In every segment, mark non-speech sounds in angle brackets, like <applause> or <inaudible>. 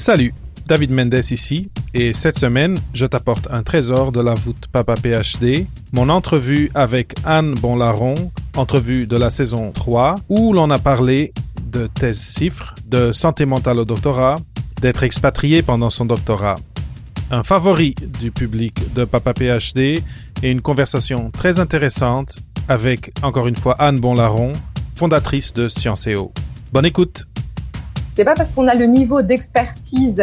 Salut, David Mendes ici, et cette semaine, je t'apporte un trésor de la voûte Papa PhD, mon entrevue avec Anne Bonlaron, entrevue de la saison 3, où l'on a parlé de thèse chiffres, de santé mentale au doctorat, d'être expatrié pendant son doctorat. Un favori du public de Papa PhD et une conversation très intéressante avec, encore une fois, Anne Bonlaron, fondatrice de Scienceo. Bonne écoute! C'est pas parce qu'on a le niveau d'expertise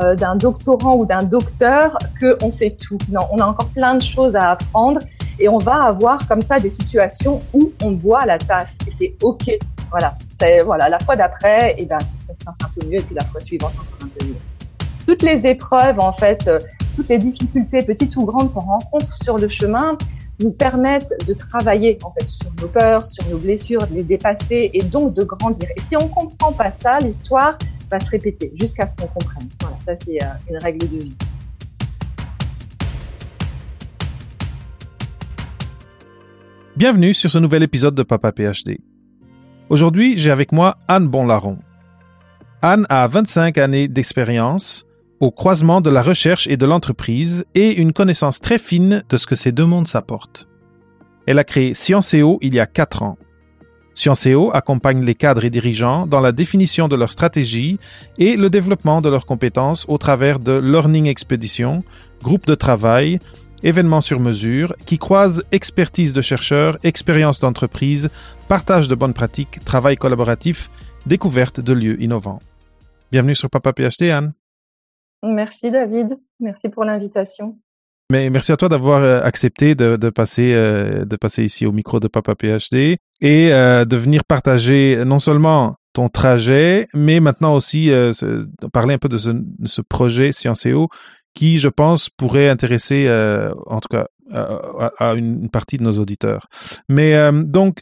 euh, d'un doctorant ou d'un docteur que on sait tout. Non, on a encore plein de choses à apprendre et on va avoir comme ça des situations où on boit la tasse et c'est ok. Voilà, c'est voilà la fois d'après, et eh ben ça, se passe un peu mieux et puis la fois suivante encore un peu mieux. Toutes les épreuves en fait, euh, toutes les difficultés petites ou grandes qu'on rencontre sur le chemin, nous permettent de travailler en fait sur nos peurs, sur nos blessures, de les dépasser et donc de grandir. Et si on comprend pas ça, l'histoire va se répéter jusqu'à ce qu'on comprenne. Voilà, ça c'est euh, une règle de vie. Bienvenue sur ce nouvel épisode de Papa PhD. Aujourd'hui, j'ai avec moi Anne Bonlaron. Anne a 25 années d'expérience au croisement de la recherche et de l'entreprise et une connaissance très fine de ce que ces deux mondes s'apportent. Elle a créé Scienceo il y a quatre ans. Scienceo accompagne les cadres et dirigeants dans la définition de leur stratégie et le développement de leurs compétences au travers de Learning Expedition, groupes de travail, événements sur mesure qui croisent expertise de chercheurs, expérience d'entreprise, partage de bonnes pratiques, travail collaboratif, découverte de lieux innovants. Bienvenue sur Papa PhD, Anne. Merci David, merci pour l'invitation. Mais merci à toi d'avoir euh, accepté de, passer euh, de passer ici au micro de Papa PhD et euh, de venir partager non seulement ton trajet, mais maintenant aussi parler un peu de ce, projet Scienceo qui, je pense, pourrait intéresser, en tout cas, à, une, partie de nos auditeurs. Mais donc,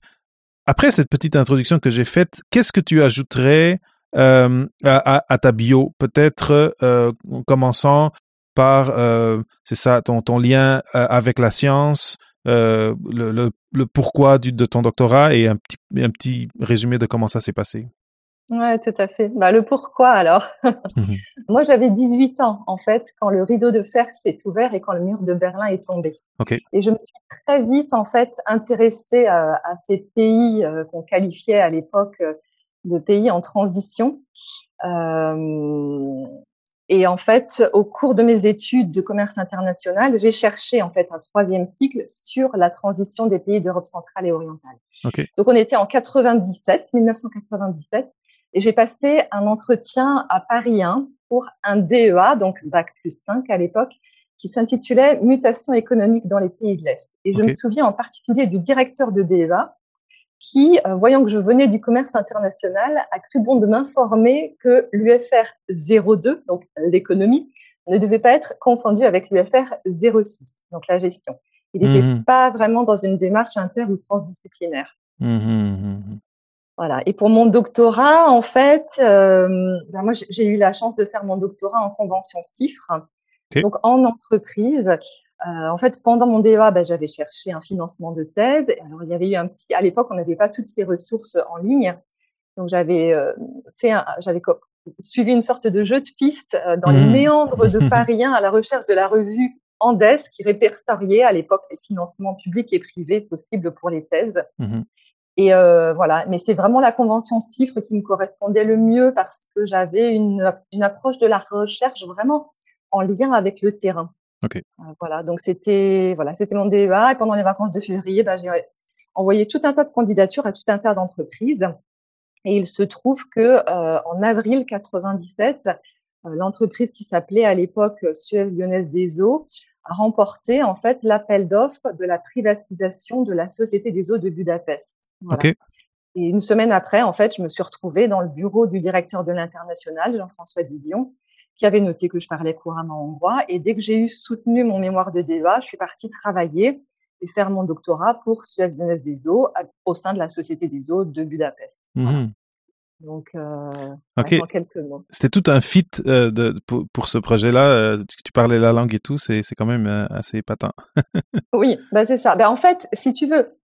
après cette petite introduction que j'ai faite, qu'est-ce que tu ajouterais euh, à, à, ta bio, peut-être euh, en commençant par, euh, c'est ça, ton, ton lien avec la science, le, le, le, pourquoi du, de ton doctorat et un petit, un petit résumé de comment ça s'est passé. Ouais, tout à fait. Bah, le pourquoi alors. Mhm. <laughs> Moi, j'avais 18 ans en fait quand le rideau de fer s'est ouvert et quand le mur de Berlin est tombé. Okay. Et je me suis très vite en fait intéressée à, à ces pays qu'on qualifiait à l'époque de pays en transition. Euh, et en fait, au cours de mes études de commerce international, j'ai cherché en fait un troisième cycle sur la transition des pays d'Europe centrale et orientale. Okay. Donc on était en 97, 1997, et j'ai passé un entretien à Paris 1 pour un DEA, donc bac plus 5 à l'époque, qui s'intitulait Mutation économique dans les pays de l'Est. Et je me souviens en particulier du directeur de DEA qui, euh, voyant que je venais du commerce international, a cru bon de m'informer que l'UFR 02, donc l'économie, ne devait pas être confondu avec l'UFR 06, donc la gestion. Il n'était mmh pas vraiment dans une démarche inter ou transdisciplinaire. Mmh mmh voilà. Et pour mon doctorat, en fait, euh, ben moi j'ai eu la chance de faire mon doctorat en convention CIFRE, donc en entreprise. Euh, en fait, pendant mon DEA, ben, j'avais cherché un financement de thèse. Alors, il y avait eu un petit. À l'époque, on n'avait pas toutes ces ressources en ligne, donc j'avais euh, fait, j'avais suivi une sorte de jeu de piste euh, dans les mmh. méandres de <laughs> Paris 1 à la recherche de la revue Andes qui répertoriait à l'époque les financements publics et privés possibles pour les thèses. Mmh et euh, voilà, mais c'est vraiment la convention CIFRE qui me correspondait le mieux parce que j'avais une, une approche de la recherche vraiment en lien avec le terrain. Okay. Euh, voilà, donc c'était voilà, c'était mon DEA et pendant les vacances de février, bah, j'ai envoyé tout un tas de candidatures à tout un tas d'entreprises. Et il se trouve que euh, en avril 97, euh, l'entreprise qui s'appelait à l'époque Suez Lyonnaise des Eaux a remporté en fait l'appel d'offres de la privatisation de la Société des Eaux de Budapest. Voilà. Et une semaine après, en fait, je me suis retrouvée dans le bureau du directeur de l'international, Jean-François Didion, qui avait noté que je parlais couramment hongrois. Et dès que j'ai eu soutenu mon mémoire de DEA, je suis partie travailler et faire mon doctorat pour Suez des Eaux au sein de la Société des Eaux de Budapest. Mhm. Donc, euh, quelques mots. C'était tout un fit euh, de, pour, ce projet-là. Euh, tu, parlais la langue et tout, c'est quand même assez patent. <laughs> oui, bah c'est ça. Ben, en fait, si tu veux,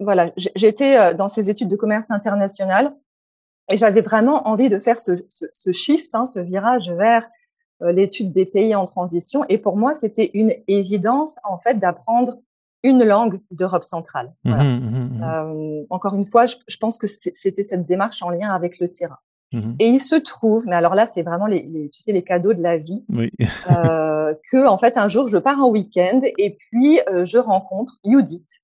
voilà, j'étais dans ces études de commerce international Et j'avais vraiment envie de faire ce, ce, ce shift, hein, ce virage vers euh, l'étude des pays en transition. Et pour moi, c'était une évidence, en fait, d'apprendre une langue d'Europe centrale. Mmh. Mmh mmh euh, encore une fois, je, je pense que c'était cette démarche en lien avec le terrain. Et il se trouve, mais alors là, c'est vraiment les, les, tu sais, les cadeaux de la vie, oui. <laughs> euh, que en fait un jour je pars en week-end et puis euh, je rencontre Judith,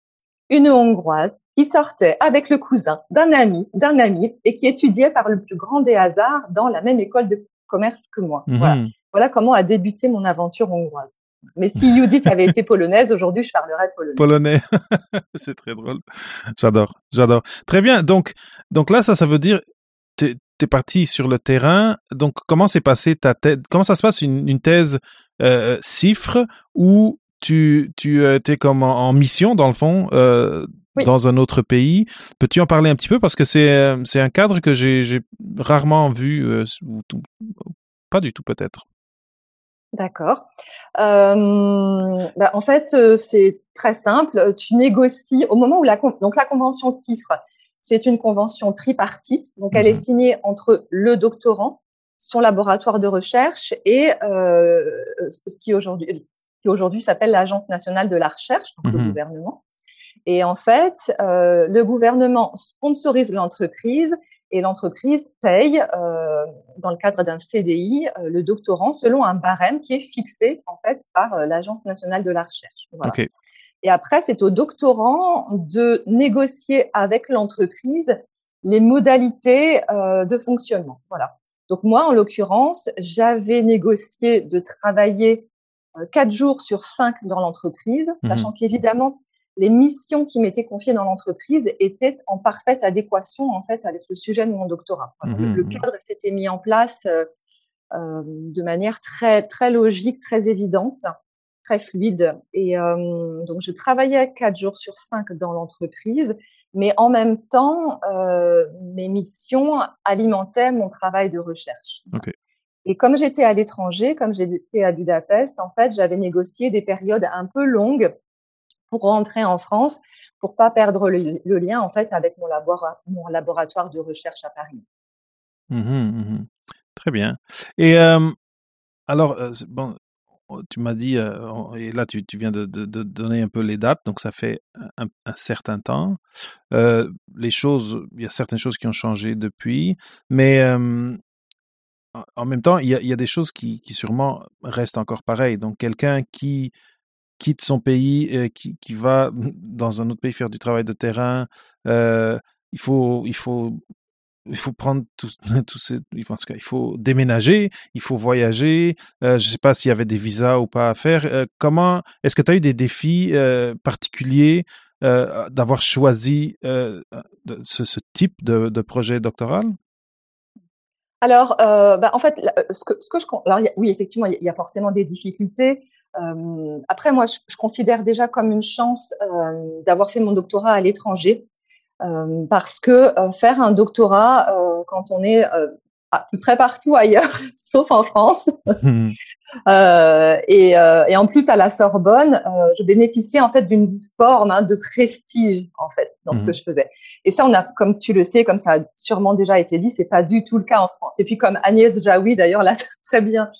une Hongroise qui sortait avec le cousin d'un ami, d'un ami, et qui étudiait par le plus grand des hasards dans la même école de commerce que moi. Voilà. voilà comment a débuté mon aventure hongroise. Mais si Judith avait été polonaise, aujourd'hui, je parlerais polonais. Polonais. <laughs> c'est très drôle. J'adore, j'adore. Très bien. Donc, donc là, ça, ça veut dire, tu es parti sur le terrain. Donc, comment s'est passé ta thèse? Comment ça se passe une, une thèse euh, cifre où tu, tu euh, es comme en, en, mission, dans le fond, euh, oui. dans un autre pays. Peux-tu en parler un petit peu? Parce que c'est, euh, c'est un cadre que j'ai rarement vu, euh, ou tout, pas du tout peut-être. D'accord. Euh, bah en fait, euh, c'est très simple. Tu négocies au moment où la donc la convention CIFRE, c'est une convention tripartite. Donc elle mmh. est signée entre le doctorant, son laboratoire de recherche et euh, ce qui aujourd'hui qui aujourd'hui s'appelle l'Agence nationale de la recherche, donc mmh. le gouvernement. Et en fait, euh, le gouvernement sponsorise l'entreprise et l'entreprise paye, euh, dans le cadre d'un CDI, euh, le doctorant selon un barème qui est fixé en fait par l'Agence nationale de la recherche. Voilà. Okay. Et après, c'est au doctorant de négocier avec l'entreprise les modalités de fonctionnement. Voilà. Donc moi, en l'occurrence, j'avais négocié de travailler quatre jours sur cinq dans l'entreprise, mmh. sachant qu'évidemment, les missions qui m'étaient confiées dans l'entreprise étaient en parfaite adéquation en fait avec le sujet de mon doctorat. Mmh, le, le, cadre s'était mis en place euh, euh, de manière très très logique, très évidente, très fluide. Et euh, donc je travaillais quatre jours sur cinq dans l'entreprise, mais en même temps euh, mes missions alimentaient mon travail de recherche. Okay. Et comme j'étais à l'étranger, comme j'étais à Budapest, en fait, j'avais négocié des périodes un peu longues pour rentrer en France, pour pas perdre le, lien en fait avec mon, labora mon, laboratoire de recherche à Paris. Mmh, mmh. Très bien. Et alors, bon, tu m'as dit, et là tu, viens de, donner un peu les dates, donc ça fait un, certain temps. Les choses, il y a certaines choses qui ont changé depuis, mais en même temps, il y a, des choses qui sûrement restent encore pareilles. Donc quelqu'un qui quitte son pays, et qui, qui va <laughs> dans un autre pays faire du travail de terrain. Euh, il faut, il faut, il faut prendre tout, <laughs> tout il faut déménager, il faut voyager. Euh, je sais pas s'il y avait des visas ou pas à faire. Euh, comment, est-ce que tu as eu des défis euh, particuliers euh, d'avoir choisi euh, ce, ce, type de, de projet doctoral? Alors, euh, bah, en fait, ce que, ce que je, alors oui, effectivement, il y a forcément des difficultés. Euh, après, moi, je, considère déjà comme une chance euh, d'avoir fait mon doctorat à l'étranger, euh, parce que euh, faire un doctorat euh, quand on est à peu près partout ailleurs, <laughs> sauf en France, mmh. <laughs> et, et, en plus à la Sorbonne, je bénéficiais en fait d'une forme hein, de prestige en fait dans mmh. ce que je faisais. Et ça, on a, comme tu le sais, comme ça a sûrement déjà été dit, c'est pas du tout le cas en France. Et puis comme Agnès Jaoui d'ailleurs <laughs> l'a très bien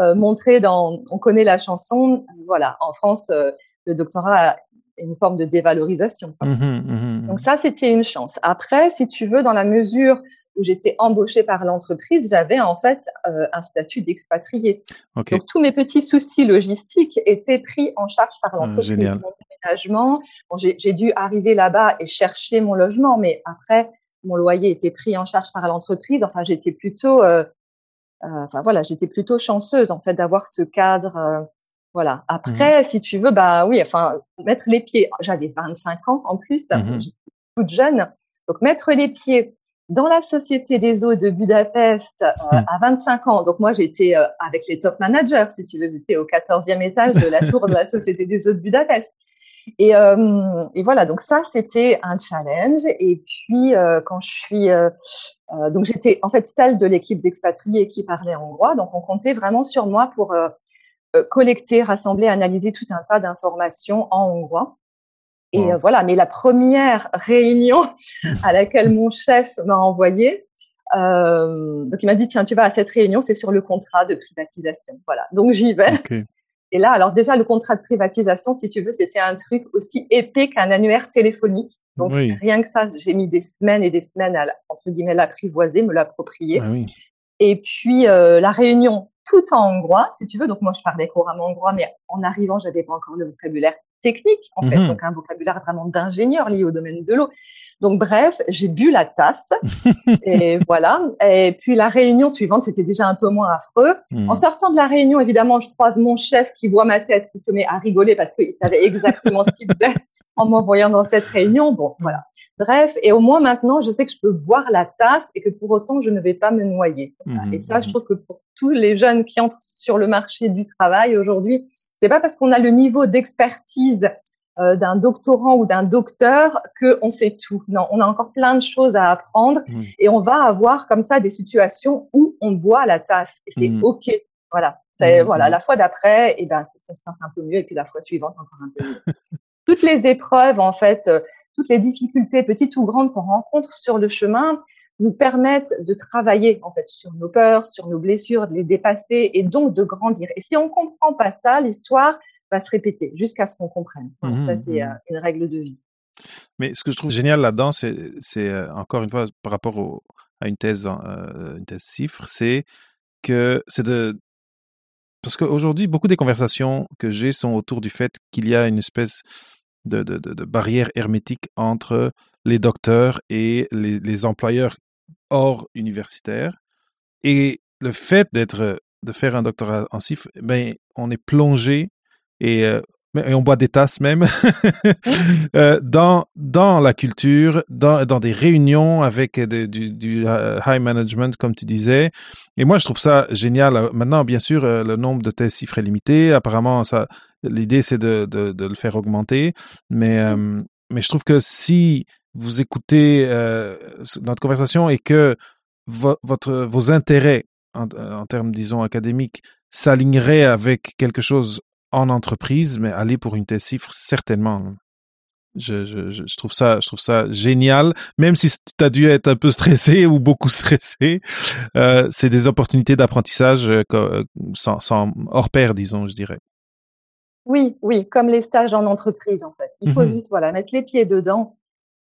euh, montré dans On connaît la chanson. Voilà, en France, euh, le doctorat a une forme de dévalorisation. Mmh, mmh, Donc ça, c'était une chance. Après, si tu veux, dans la mesure où j'étais embauchée par l'entreprise, j'avais en fait euh, un statut d'expatrié. Okay. Donc tous mes petits soucis logistiques étaient pris en charge par ah, l'entreprise. Mon déménagement, bon, j'ai dû arriver là-bas et chercher mon logement, mais après mon loyer était pris en charge par l'entreprise. Enfin, j'étais plutôt euh, euh, enfin voilà, j'étais plutôt chanceuse en fait d'avoir ce cadre. Euh, voilà. Après, mmh. si tu veux, bah oui, enfin mettre les pieds. J'avais 25 ans en plus, mmh. j'étais toute jeune. Donc mettre les pieds dans la Société des eaux de Budapest euh, mmh. à 25 ans. Donc moi, j'étais euh, avec les top managers, si tu veux. J'étais au 14e étage de la <laughs> tour de la Société des eaux de Budapest. Et, euh, et voilà, donc ça, c'était un challenge. Et puis, quand je suis... Donc j'étais en fait celle de l'équipe d'expatriés qui parlait hongrois. Donc on comptait vraiment sur moi pour collecter, rassembler, analyser tout un tas d'informations en hongrois. Et wow. voilà, mais la première réunion à laquelle mon chef m'a envoyé, Euh, donc il m'a dit tiens tu vas à cette réunion, c'est sur le contrat de privatisation. Voilà, donc j'y vais. Et là, alors déjà le contrat de privatisation, si tu veux, c'était un truc aussi épais qu'un annuaire téléphonique. Donc rien que ça, j'ai mis des semaines et des semaines à entre guillemets l'apprivoiser, me l'approprier. Ah et puis euh, la réunion tout en hongrois, si tu veux. Donc moi je parlais couramment hongrois, mais en arrivant, j'avais pas encore le vocabulaire technique, en fait, mhm. donc un vocabulaire vraiment d'ingénieur lié au domaine de l'eau. Donc bref, j'ai bu la tasse <laughs> et voilà. Et puis la réunion suivante, c'était déjà un peu moins affreux. Mhm. En sortant de la réunion, évidemment, je croise mon chef qui voit ma tête, qui se met à rigoler parce qu'il savait exactement ce qu'il faisait <laughs> en m'envoyant dans cette réunion. Bon, voilà. Bref, et au moins maintenant, je sais que je peux boire la tasse et que pour autant, je ne vais pas me noyer. Mhm. Et ça, je trouve que pour tous les jeunes qui entrent sur le marché du travail aujourd'hui, c'est pas parce qu'on a le niveau d'expertise euh, d'un doctorant ou d'un docteur que on sait tout. Non, on a encore plein de choses à apprendre et on va avoir comme ça des situations où on boit la tasse et c'est mm. ok. Voilà, c'est mm. voilà la fois d'après et eh ben ça, se passe un peu mieux et puis la fois suivante encore un peu mieux. Toutes les épreuves en fait, euh, toutes les difficultés petites ou grandes qu'on rencontre sur le chemin, nous permettent de travailler en fait sur nos peurs, sur nos blessures, de les dépasser et donc de grandir. Et si on comprend pas ça, l'histoire va se répéter jusqu'à ce qu'on comprenne. Mmh ça, c'est mmh euh, une règle de vie. Mais ce que je trouve génial là-dedans, c'est, euh, encore une fois par rapport à une thèse, euh, une thèse cifre, c'est que c'est de parce qu'aujourd'hui, beaucoup des conversations que j'ai sont autour du fait qu'il y a une espèce de, de, de, barrière hermétique entre les docteurs et les, les employeurs hors universitaire. Et le fait d'être, de faire un doctorat en CIF, ben, on est plongé et, euh, et on boit des tasses même <laughs> euh, dans dans la culture, dans dans des réunions avec du, du euh, high management comme tu disais. Et moi je trouve ça génial. Maintenant bien sûr le nombre de tests CIF est limité. Apparemment ça l'idée c'est de, de, de le faire augmenter, mais mais je trouve que si vous écoutez euh, notre conversation et que votre, vos intérêts en, en, termes, disons, académiques s'aligneraient avec quelque chose en entreprise, mais aller pour une thèse cifre, certainement. Je, je, je, trouve ça, je trouve ça génial, même si tu as dû être un peu stressé <laughs> ou beaucoup stressé. Euh, c'est des opportunités d'apprentissage euh, sans, sans hors pair, disons, je dirais. Oui, oui, comme les stages en entreprise, en fait. Il faut mmh juste, voilà, mettre les pieds dedans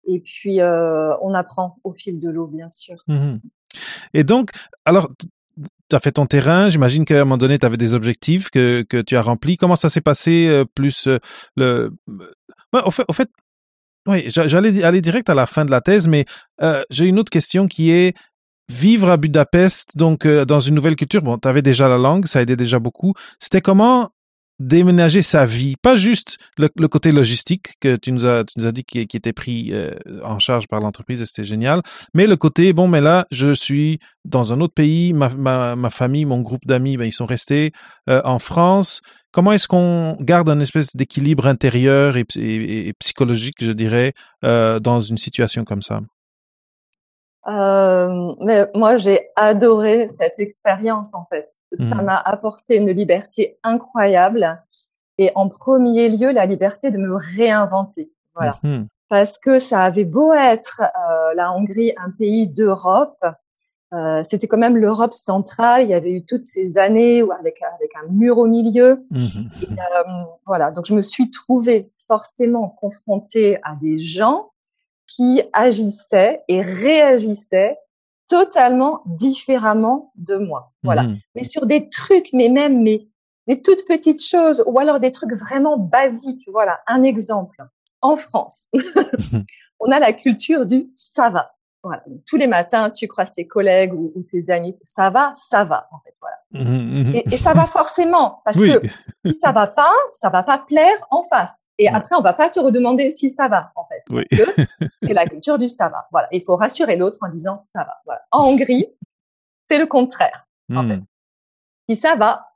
et puis, euh, on apprend au fil de l'eau, bien sûr. Mmh et donc, alors, tu as fait ton terrain, j'imagine qu'à un moment donné, tu avais des objectifs que, que tu as remplis. Comment ça s'est passé euh, plus euh, le... au fait, au fait oui, j'allais aller direct à la fin de la thèse, mais j'ai une autre question qui est vivre à Budapest, donc dans une nouvelle culture. Bon, tu avais déjà la langue, ça aidait déjà beaucoup. C'était comment déménager sa vie, pas juste le, côté logistique que tu nous as, tu nous as dit qui, qui était pris euh, en charge par l'entreprise et c'était génial, mais le côté bon, mais là je suis dans un autre pays, ma, ma, ma famille, mon groupe d'amis, ben, ils sont restés euh, en France. Comment est-ce qu'on garde un espèce d'équilibre intérieur et, psychologique, je dirais, euh, dans une situation comme ça? mais moi, j'ai adoré cette expérience en fait ça mmh. m'a apporté une liberté incroyable et en premier lieu la liberté de me réinventer. Voilà. Mmh. Parce que ça avait beau être euh, la Hongrie un pays d'Europe, euh, c'était quand même l'Europe centrale. Il y avait eu toutes ces années avec avec un mur au milieu. Mmh. euh, voilà, donc je me suis trouvée forcément confrontée à des gens qui agissaient et réagissaient totalement différemment de moi. Voilà. Mmh. Mais sur des trucs, mais même mais des toutes petites choses, ou alors des trucs vraiment basiques. Voilà, un exemple. En France, <laughs> on a la culture du ça va. Voilà. tous les matins, tu croises tes collègues ou, tes amis. Ça va, ça va, en fait. Voilà. Mmh, mmh, et, ça va forcément, parce que si ça va pas, ça va pas plaire en face. Et après, on va pas te redemander si ça va, en fait. Oui. c'est la culture du ça va. Voilà. Il faut rassurer l'autre en disant ça va. Voilà. En Hongrie, c'est le contraire, en fait. Si ça va,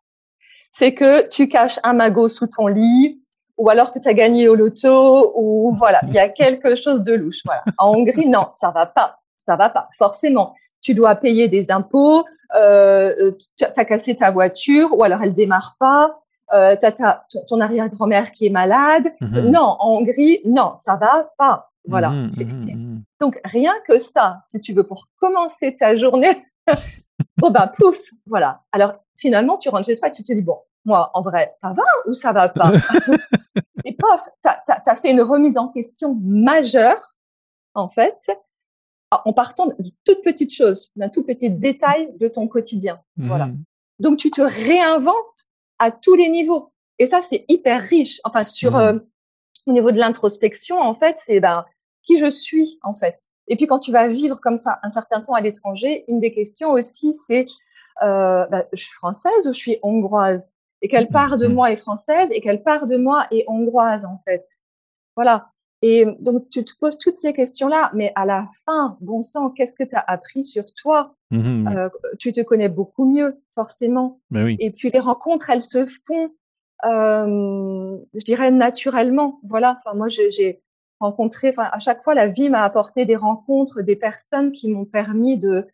c'est que tu caches un magot sous ton lit, ou alors que tu as gagné au loto, ou voilà, il y a quelque chose de louche. Voilà. En Hongrie, non, ça va pas, ça va pas, forcément. Tu dois payer des impôts, euh, tu as cassé ta voiture, ou alors elle démarre pas, euh, t'as, t'as ton, arrière-grand-mère qui est malade. Mhm. Non, en Hongrie, non, ça va pas. Voilà. Mhm, mhm, c'est- mhm. Donc rien que ça, si tu veux, pour commencer ta journée, bon <laughs> bah pouf, voilà. Alors finalement, tu rentres chez toi et tu te dis bon, moi en vrai, ça va ou ça va pas? <laughs> Et pof, t'as as, fait une remise en question majeure, en fait, en partant de toutes petites choses, d'un tout petit détail de ton quotidien. Voilà. Mhm. Donc tu te réinventes à tous les niveaux. Et ça, c'est hyper riche. Enfin, sur Mhm. euh, au niveau de l'introspection, en fait, c'est ben qui je suis, en fait. Et puis quand tu vas vivre comme ça un certain temps à l'étranger, une des questions aussi, c'est euh, ben, je suis française ou je suis hongroise? Et quelle part de Mhm. moi est française et quelle part de moi est hongroise, en fait. Voilà. Et donc tu te poses toutes ces questions-là, mais à la fin, bon sang, qu'est-ce que tu as appris sur toi? Mhm, oui. Euh, Tu te connais beaucoup mieux, forcément. Oui. Et puis les rencontres, elles se font, euh, je dirais naturellement. Voilà. Enfin moi, j'ai- rencontré. Enfin à chaque fois, la vie m'a apporté des rencontres, des personnes qui m'ont permis de,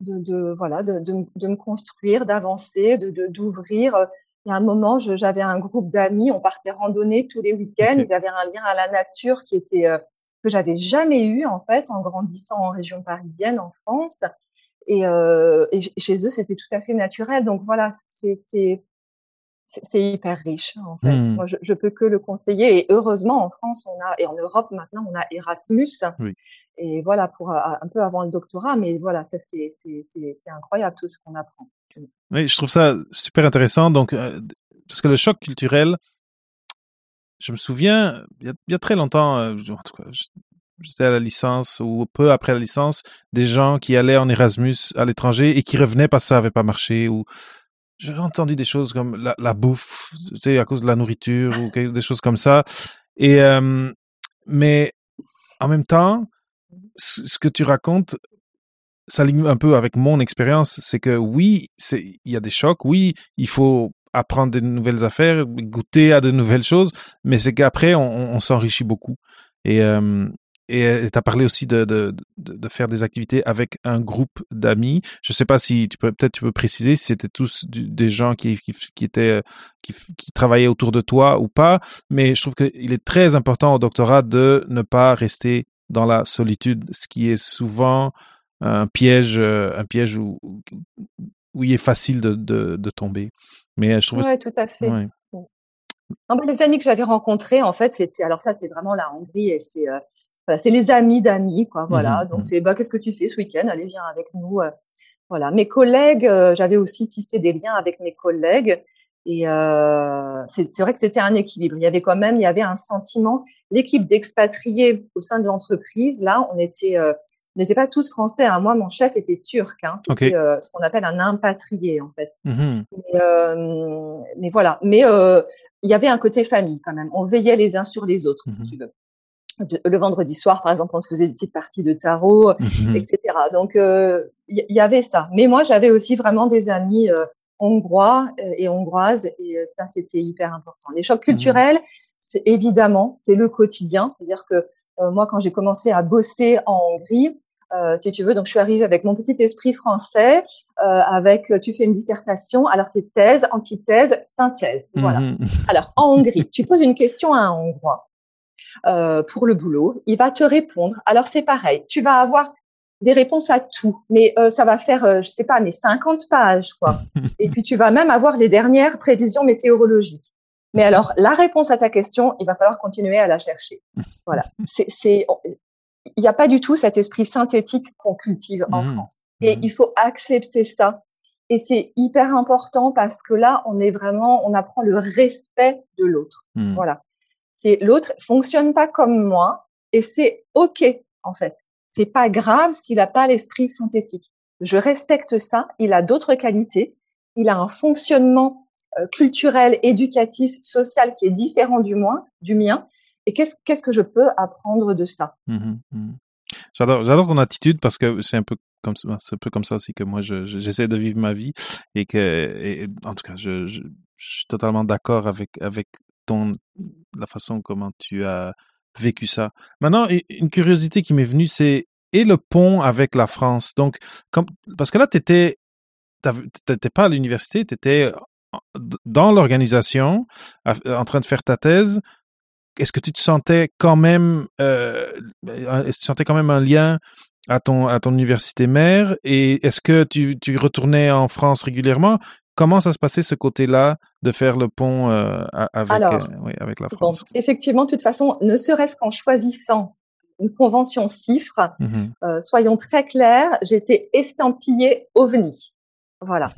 de, de voilà, de, de, de me construire, d'avancer, de de- d'ouvrir. Il y a un moment, j'avais un groupe d'amis, on partait randonner tous les week-ends. Ils avaient un lien à la nature qui était euh, que j'avais jamais eu en fait en grandissant en région parisienne, en France. Et, euh, et chez eux, c'était tout à fait naturel. Donc voilà, c'est hyper riche en fait. Mhm. Moi, je, je peux que le conseiller. Et heureusement, en France, on a et en Europe maintenant, on a Erasmus. Oui. Et voilà pour euh, un peu avant le doctorat. Mais voilà, ça c'est c'est c'est c'est incroyable tout ce qu'on apprend. Oui, je trouve ça super intéressant. Donc, euh, parce que le choc culturel, je me souviens, il y a, très longtemps, euh, en tout cas, j'étais à la licence ou peu après la licence, des gens qui allaient en Erasmus à l'étranger et qui revenaient parce que ça avait pas marché ou j'ai entendu des choses comme la, bouffe, tu sais, à cause de la nourriture ou des choses comme ça. Et euh, mais en même temps, ce que tu racontes s'aligne un peu avec mon expérience, c'est que oui, il y a des chocs, oui, il faut apprendre de nouvelles affaires, goûter à de nouvelles choses, mais c'est qu'après on, s'enrichit beaucoup. Et euh, tu as parlé aussi de, de, de, faire des activités avec un groupe d'amis. Je sais pas si tu peux peut-être tu peux préciser si c'était tous des gens qui, qui, étaient euh, qui, qui travaillaient autour de toi ou pas, mais je trouve qu'il est très important au doctorat de ne pas rester dans la solitude, ce qui est souvent un piège, euh, un piège où, il est facile de, de, de tomber. Mais euh, je trouve, Ouais, tout à fait. ouais. Les amis que j'avais rencontrés, en fait, c'était alors ça, c'est vraiment la Hongrie et c'est euh, voilà, c'est les amis d'amis, quoi. Voilà. Mhm, Donc mhm. c'est bah qu'est-ce que tu fais ce week-end? Allez, viens avec nous. euh, voilà. Mes collègues, euh, j'avais aussi tissé des liens avec mes collègues et euh, c'est c'est vrai que c'était un équilibre. Il y avait quand même, il y avait un sentiment. L'équipe d'expatriés au sein de l'entreprise, là, on était euh, on n'était pas tous français. Hein. Moi, mon chef était turc. Hein. C'était euh, ce qu'on appelle un impatrié, en fait. Mhm. Mais, euh, mais voilà. Mais euh, il y avait un côté famille quand même. On veillait les uns sur les autres, si Mhm. tu veux. De- le vendredi soir, par exemple, on se faisait des petites parties de tarot, Mhm. etc. Donc, euh, il y, y avait ça. Mais moi, j'avais aussi vraiment des amis euh, hongrois et hongroises, et ça, c'était hyper important. Les chocs culturels, c'est évidemment, c'est le quotidien. C'est-à-dire que moi, quand j'ai commencé à bosser en Hongrie, euh, si tu veux, donc je suis arrivée avec mon petit esprit français, euh, avec euh, tu fais une dissertation, alors c'est thèse, antithèse, synthèse. Voilà. Mhm. <laughs> Alors, en Hongrie, tu poses une question à un Hongrois euh, pour le boulot, il va te répondre. Alors, c'est pareil, tu vas avoir des réponses à tout, mais euh, ça va faire, euh, je sais pas, mais 50 pages, quoi. <laughs> Et puis, tu vas même avoir les dernières prévisions météorologiques. Mais alors, la réponse à ta question, il va falloir continuer à la chercher. <laughs> Voilà. C'est, c'est, il n'y a pas du tout cet esprit synthétique qu'on cultive en Mhm. France. Et Mhm. il faut accepter ça. Et c'est hyper important parce que là, on est vraiment, on apprend le respect de l'autre. Mhm. Voilà. Et l'autre fonctionne pas comme moi et c'est OK, en fait. C'est pas grave s'il n'a pas l'esprit synthétique. Je respecte ça. Il a d'autres qualités. Il a un fonctionnement culturel, éducatif, social qui est différent du, moins, du mien. Et qu'est-ce, qu'est-ce que je peux apprendre de ça? Mhm, mhm. J'adore, ton attitude parce que c'est un peu comme ça, aussi que moi je, je- j'essaie de vivre ma vie et que, en tout cas, je, suis totalement d'accord avec avec ton la façon comment tu as vécu ça. Maintenant, une curiosité qui m'est venue, c'est et le pont avec la France? Donc, parce que là, t'étais, t'avais- t'étais pas à l'université, t'étais dans l'organisation, en train de faire ta thèse, est-ce que tu te sentais quand même, euh, tu sentais quand même un lien à ton à ton université mère? Et est-ce que tu, tu retournais en France régulièrement? Comment ça se passait ce côté-là de faire le pont euh, avec, Alors, oui, avec la France? Effectivement, de toute façon, ne serait-ce qu'en choisissant une convention CIFRE, mmh euh, soyons très clairs, j'étais estampillée OVNI. Voilà.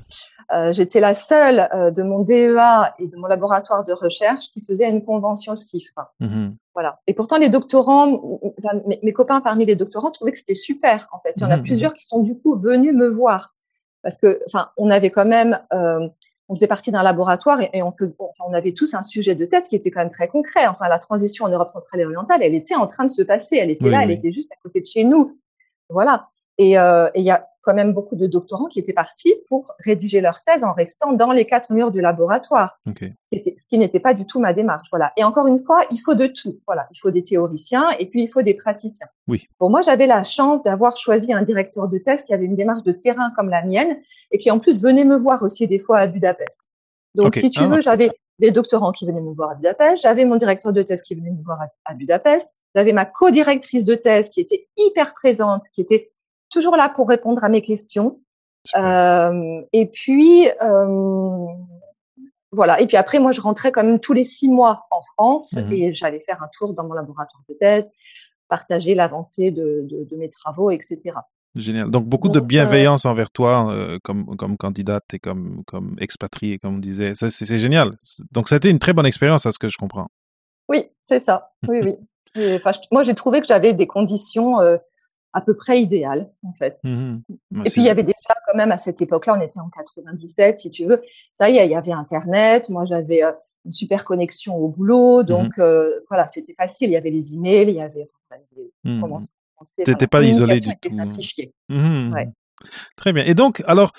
Euh, j'étais la seule euh, de mon DEA et de mon laboratoire de recherche qui faisait une convention CIFRE. Mmh voilà. Et pourtant, les doctorants, enfin, mes, mes, copains parmi les doctorants trouvaient que c'était super. En fait, il y en a mmh plusieurs qui sont du coup venus me voir parce que, enfin, on avait quand même euh, on faisait partie d'un laboratoire et, on, faisait, enfin, on avait tous un sujet de thèse qui était quand même très concret. Enfin, la transition en Europe centrale et orientale, elle était en train de se passer. Elle était là, elle était juste à côté de chez nous. Voilà. Et euh, il y a quand même beaucoup de doctorants qui étaient partis pour rédiger leur thèse en restant dans les quatre murs du laboratoire, okay. ce qui n'était pas du tout ma démarche. Voilà. Et encore une fois, il faut de tout. Voilà, il faut des théoriciens et puis il faut des praticiens. Oui. Bon, moi, j'avais la chance d'avoir choisi un directeur de thèse qui avait une démarche de terrain comme la mienne et qui en plus venait me voir aussi des fois à Budapest. Donc, okay. si tu ah, veux, j'avais des doctorants qui venaient me voir à Budapest, j'avais mon directeur de thèse qui venait me voir à, à Budapest, j'avais ma co-directrice de thèse qui était hyper présente, qui était toujours là pour répondre à mes questions. Euh, et puis euh, voilà. Et puis après, moi, je rentrais quand même tous les six mois en France mmh et j'allais faire un tour dans mon laboratoire de thèse, partager l'avancée de, de, de, mes travaux, etc. Génial. Donc beaucoup Donc, de bienveillance euh... envers toi comme comme candidate et comme comme expatriée, comme on disait. C'est génial. Donc ça a été une très bonne expérience, à ce que je comprends. Oui, c'est ça. Oui, oui. <laughs> Et, moi, j'ai trouvé que j'avais des conditions à peu près idéal en fait. Mmh et puis il y avait déjà quand même à cette époque-là, on était en 97 si tu veux, ça y est, il y avait internet, moi j'avais euh, une super connexion au boulot, mmh donc mmh euh, voilà, c'était facile, il y avait les emails, il y avait mmh comment T'étais pas isolé du tout. simplifié. Ouais. Très bien. Et donc alors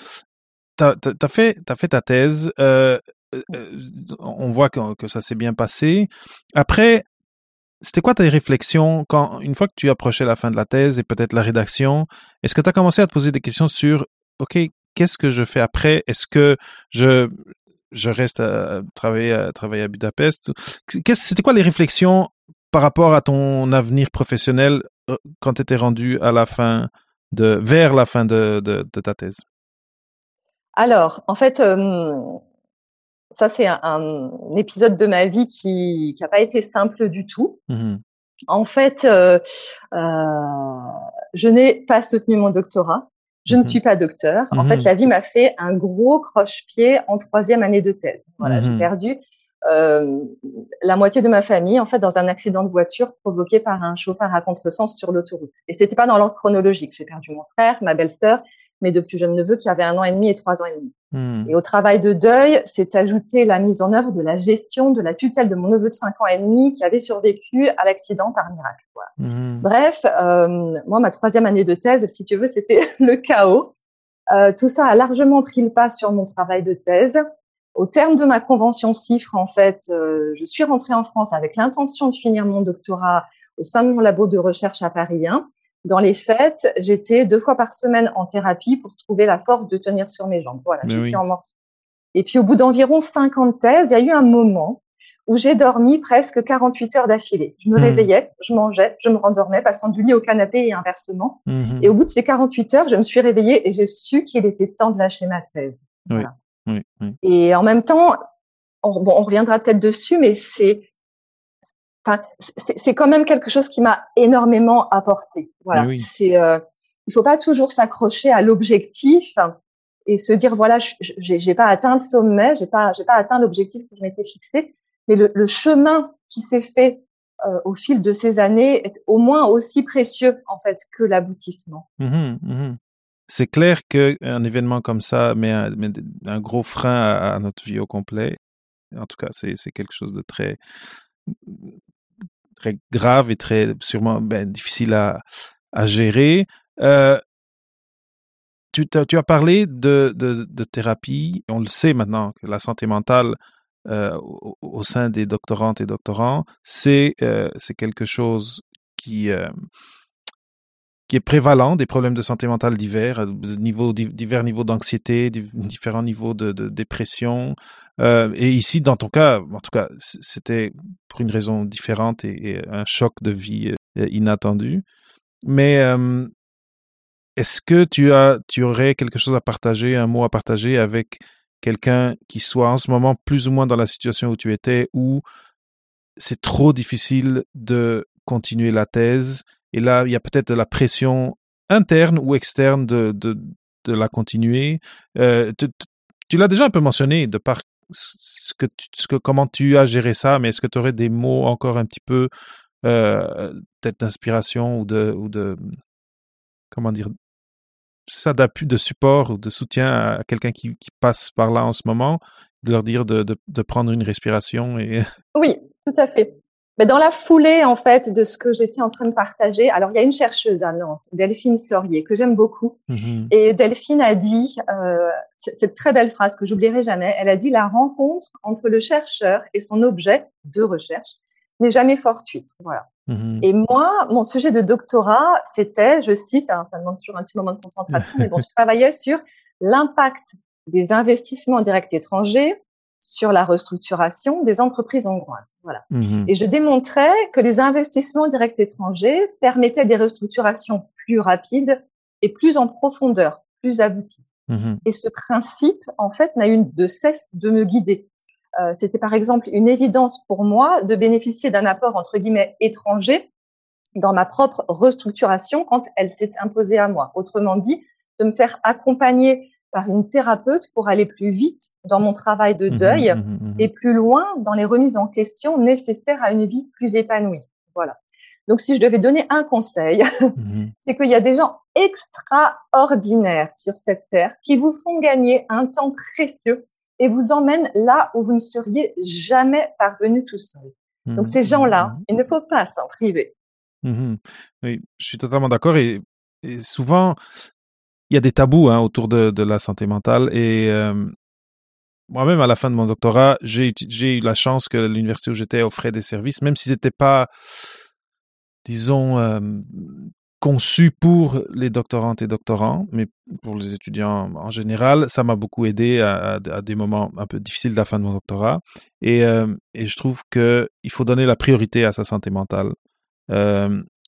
tu as, as, fait as fait ta thèse euh, on voit que, que ça s'est bien passé. Après, c'était quoi tes réflexions quand, une fois que tu approchais la fin de la thèse et peut-être la rédaction, est-ce que tu as commencé à te poser des questions sur, OK, qu'est-ce que je fais après? Est-ce que je, je reste à travailler à, travailler à Budapest? C'était quoi les réflexions par rapport à ton avenir professionnel euh, quand tu étais rendu à la fin de, vers la fin de, de, ta thèse? Alors, en fait, ça c'est un, un, épisode de ma vie qui n'a pas été simple du tout. Mmh. En fait, euh, euh, je n'ai pas soutenu mon doctorat. Je mmh. ne suis pas docteur. En mmh. fait, la vie m'a fait un gros croche-pied en troisième année de thèse. Voilà, j'ai perdu euh, la moitié de ma famille, en fait, dans un accident de voiture provoqué par un chauffeur à contresens sur l'autoroute. Et c'était pas dans l'ordre chronologique. J'ai perdu mon frère, ma belle-sœur, mes deux plus jeunes neveux qui avaient un an et demi et trois ans et demi. Mmh. Et au travail de deuil, s'est ajouté la mise en œuvre de la gestion de la tutelle de mon neveu de cinq ans et demi qui avait survécu à l'accident par miracle. Voilà. Mmh. Bref, euh, moi, ma troisième année de thèse, si tu veux, c'était <laughs> le chaos. Euh, tout ça a largement pris le pas sur mon travail de thèse. Au terme de ma convention CIFRE, en fait, euh, je suis rentrée en France avec l'intention de finir mon doctorat au sein de mon labo de recherche à Paris 1. Dans les faits, j'étais deux fois par semaine en thérapie pour trouver la force de tenir sur mes jambes. Voilà, j'étais oui. en morceaux. Et puis au bout d'environ 50 thèses, il y a eu un moment où j'ai dormi presque 48 heures d'affilée. Je me mmh. réveillais, je mangeais, je me rendormais, passant du lit au canapé et inversement. Mmh. Et au bout de ces 48 heures, je me suis réveillée et j'ai su qu'il était temps de lâcher ma thèse. Oui. Voilà. Oui, oui. Et en même temps, on, bon, on reviendra peut-être dessus, mais c'est enfin, c'est quand même quelque chose qui m'a énormément apporté. Voilà, oui. c'est euh, il faut pas toujours s'accrocher à l'objectif et se dire voilà, j'ai pas atteint le sommet, j'ai pas j'ai pas atteint l'objectif que je m'étais fixé, mais le, le chemin qui s'est fait euh, au fil de ces années est au moins aussi précieux en fait que l'aboutissement. Mmh, mmh c'est clair qu'un événement comme ça met un, met un gros frein à, à, notre vie au complet. En tout cas, c'est quelque chose de très très grave et très sûrement ben, difficile à, à gérer. Euh, tu, tu, as parlé de, de, thérapie. On le sait maintenant que la santé mentale euh, au, sein des doctorantes et doctorants, c'est euh, quelque chose qui, qui est prévalent des problèmes de santé mentale divers, de niveau, divers niveaux d'anxiété, différents niveaux de, dépression. Euh, et ici, dans ton cas, en tout cas, c'était pour une raison différente et, un choc de vie euh, inattendu. Mais euh, est-ce que tu as, tu aurais quelque chose à partager, un mot à partager avec quelqu'un qui soit en ce moment plus ou moins dans la situation où tu étais, où c'est trop difficile de continuer la thèse et là, il y a peut-être de la pression interne ou externe de, de, la continuer. Euh, tu, l'as déjà un peu mentionné de par ce que, ce que comment tu as géré ça, mais est-ce que tu aurais des mots encore un petit peu euh, peut-être d'inspiration ou de, ou de comment dire ça d'appui, de support ou de soutien à quelqu'un qui, qui, passe par là en ce moment, de leur dire de, de, de prendre une respiration et oui, tout à fait. Mais dans la foulée, en fait, de ce que j'étais en train de partager, alors il y a une chercheuse à Nantes, Delphine Sorier, que j'aime beaucoup. Mm-hmm. Et Delphine a dit euh, cette très belle phrase que j'oublierai jamais. Elle a dit la rencontre entre le chercheur et son objet de recherche n'est jamais fortuite. Voilà. Mm-hmm. Et moi, mon sujet de doctorat, c'était, je cite, hein, ça demande toujours un petit moment de concentration, mais bon, je <laughs> travaillais sur l'impact des investissements directs étrangers sur la restructuration des entreprises hongroises. Voilà. Mhm. Et je démontrais que les investissements directs étrangers permettaient des restructurations plus rapides et plus en profondeur, plus abouties. Mhm. Et ce principe, en fait, n'a eu de cesse de me guider. Euh, C'était par exemple une évidence pour moi de bénéficier d'un apport entre guillemets étranger dans ma propre restructuration quand elle s'est imposée à moi. Autrement dit, de me faire accompagner par une thérapeute pour aller plus vite dans mon travail de mmh deuil mmh mmh et plus loin dans les remises en question nécessaires à une vie plus épanouie. Voilà. Donc, si je devais donner un conseil, <laughs> c'est qu'il y a des gens extraordinaires sur cette terre qui vous font gagner un temps précieux et vous emmènent là où vous ne seriez jamais parvenu tout seul. Donc, ces gens-là, il ne faut pas s'en priver. Oui, je suis totalement d'accord et, et souvent, il y a des tabous hein, autour de, la santé mentale et euh, moi-même à la fin de mon doctorat, j'ai eu la chance que l'université où j'étais offrait des services, même s'ils n'étaient pas, disons, euh, conçus pour les doctorantes et doctorants, mais pour les étudiants en général, ça m'a beaucoup aidé à, des moments un peu difficiles de la fin de mon doctorat. Et, euh, et je trouve que il faut donner la priorité à sa santé mentale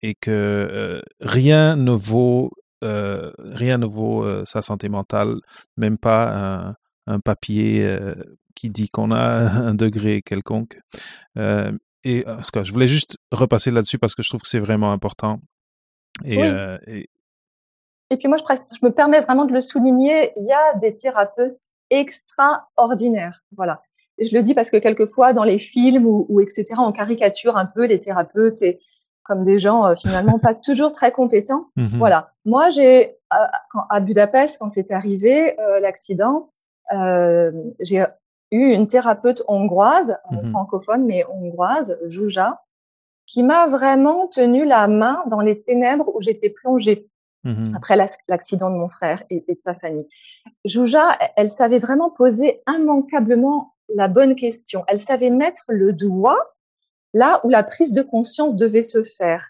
et que rien ne vaut euh, rien ne vaut euh, sa santé mentale, même pas un, papier euh, qui dit qu'on a <laughs> un degré quelconque. et en tout cas, je voulais juste repasser là-dessus parce que je trouve que c'est vraiment important. Et, et... et... puis moi, je, je, me permets vraiment de le souligner, il y a des thérapeutes extraordinaires. Voilà. je le dis parce que quelquefois, dans les films ou, ou etc., on caricature un peu les thérapeutes et comme des gens euh, finalement pas toujours très compétents. <laughs> Mhm. Voilà. Moi, j'ai à, Budapest, quand c'est arrivé euh, l'accident, euh, j'ai eu une thérapeute hongroise, mhm. francophone mais hongroise, Jouja, qui m'a vraiment tenu la main dans les ténèbres où j'étais plongée. Mhm. Après l'accident de mon frère et, et de sa famille. Jouja, elle savait vraiment poser immanquablement la bonne question. Elle savait mettre le doigt là où la prise de conscience devait se faire.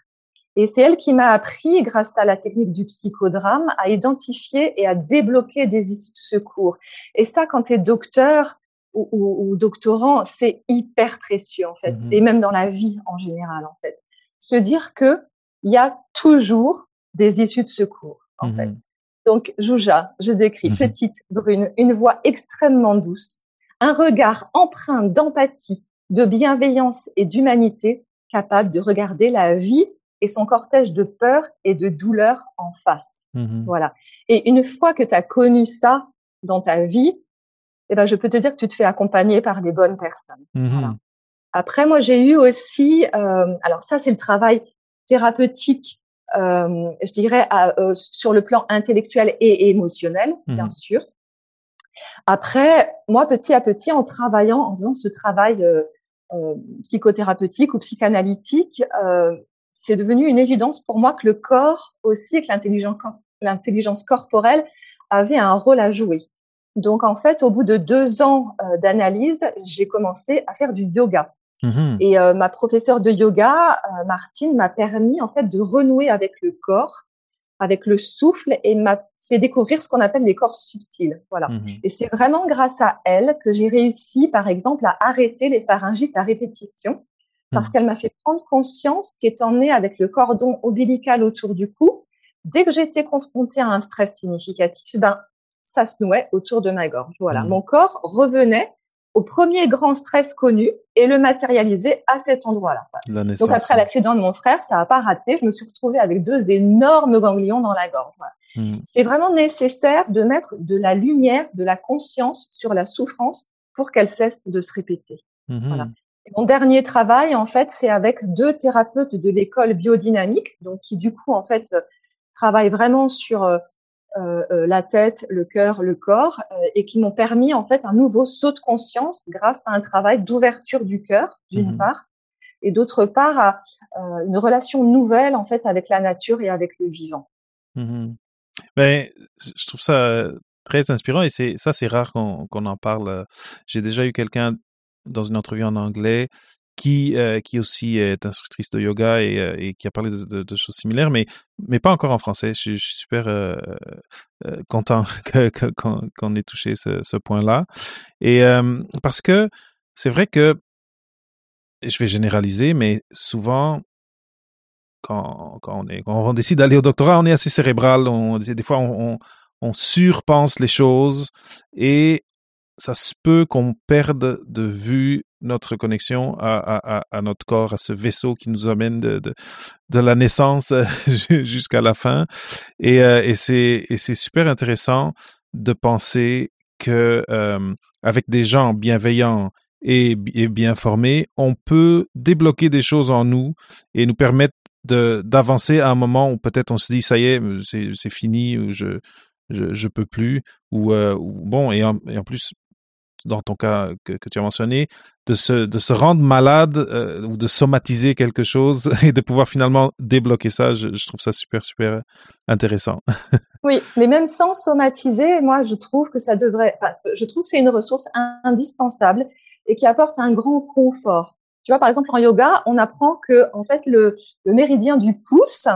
Et c'est elle qui m'a appris, grâce à la technique du psychodrame, à identifier et à débloquer des issues de secours. Et ça, quand tu es docteur ou, doctorant, c'est hyper précieux en fait, mhm. et même dans la vie en général en fait. Se dire que il y a toujours des issues de secours en mhm. fait. Donc Jouja, je décris mhm. petite, brune, une voix extrêmement douce, un regard empreint d'empathie de bienveillance et d'humanité capable de regarder la vie et son cortège de peur et de douleur en face. Mhm. Voilà. Et une fois que tu as connu ça dans ta vie, eh ben, je peux te dire que tu te fais accompagner par les bonnes personnes. Mhm. Après, moi, j'ai eu aussi, euh, alors ça, c'est le travail thérapeutique, euh, je dirais, euh, sur le plan intellectuel et émotionnel, bien mhm. sûr. Après, moi, petit à petit, en travaillant, en faisant ce travail euh, psychothérapeutique ou psychanalytique, euh, c'est devenu une évidence pour moi que le corps aussi, que l'intelligence corporelle avait un rôle à jouer. Donc en fait, au bout de deux ans euh, d'analyse, j'ai commencé à faire du yoga. Mmh Et ma professeure de yoga, Martine, m'a permis en fait de renouer avec le corps avec le souffle et m'a fait découvrir ce qu'on appelle les corps subtils. Voilà. Mmh et c'est vraiment grâce à elle que j'ai réussi, par exemple, à arrêter les pharyngites à répétition parce mmh. qu'elle m'a fait prendre conscience qu'étant née avec le cordon ombilical autour du cou, dès que j'étais confrontée à un stress significatif, ben, ça se nouait autour de ma gorge. Voilà. Mmh. Mon corps revenait au premier grand stress connu et le matérialiser à cet endroit-là. Donc après l'accident de mon frère, ça n'a pas raté. Je me suis retrouvée avec deux énormes ganglions dans la gorge. Mmh. C'est vraiment nécessaire de mettre de la lumière, de la conscience sur la souffrance pour qu'elle cesse de se répéter. Voilà. Mon dernier travail, en fait, c'est avec deux thérapeutes de l'école biodynamique, donc qui du coup, en fait, euh, travaillent vraiment sur euh, la tête, le cœur, le corps, et qui m'ont permis en fait un nouveau saut de conscience grâce à un travail d'ouverture du cœur, d'une mmh part, et d'autre part à une relation nouvelle en fait avec la nature et avec le vivant. Mmh ben, je trouve ça très inspirant et c'est ça c'est rare qu'on en parle. J'ai déjà eu quelqu'un dans une entrevue en anglais qui euh, qui aussi est instructrice de yoga et, euh, et qui a parlé de, de, choses similaires, mais mais pas encore en français. Je, suis super euh, euh content <laughs> qu'on ait touché ce, ce point-là et parce que c'est vrai que je vais généraliser, mais souvent quand, quand on est quand on décide d'aller au doctorat, on est assez cérébral. On, des fois, on, on surpense les choses et ça se peut qu'on perde de vue notre connexion à, notre corps, à ce vaisseau qui nous amène de, la naissance <laughs> jusqu'à la fin. Et, euh, et c'est super intéressant de penser que euh, avec des gens bienveillants et, bien formés, on peut débloquer des choses en nous et nous permettre d'avancer à un moment où peut-être on se dit ça y est, c'est fini, je, je je peux plus ou, euh, bon et en plus dans ton cas que, que, tu as mentionné, de se, de se rendre malade euh, ou de somatiser quelque chose <laughs> et de pouvoir finalement débloquer ça, je, je trouve ça super, super intéressant. <laughs> oui, mais même sans somatiser, moi, je trouve que ça devrait, enfin, je trouve que c'est une ressource indispensable et qui apporte un grand confort. Tu vois, par exemple, en yoga, on apprend que, en fait, le, le méridien du pouce,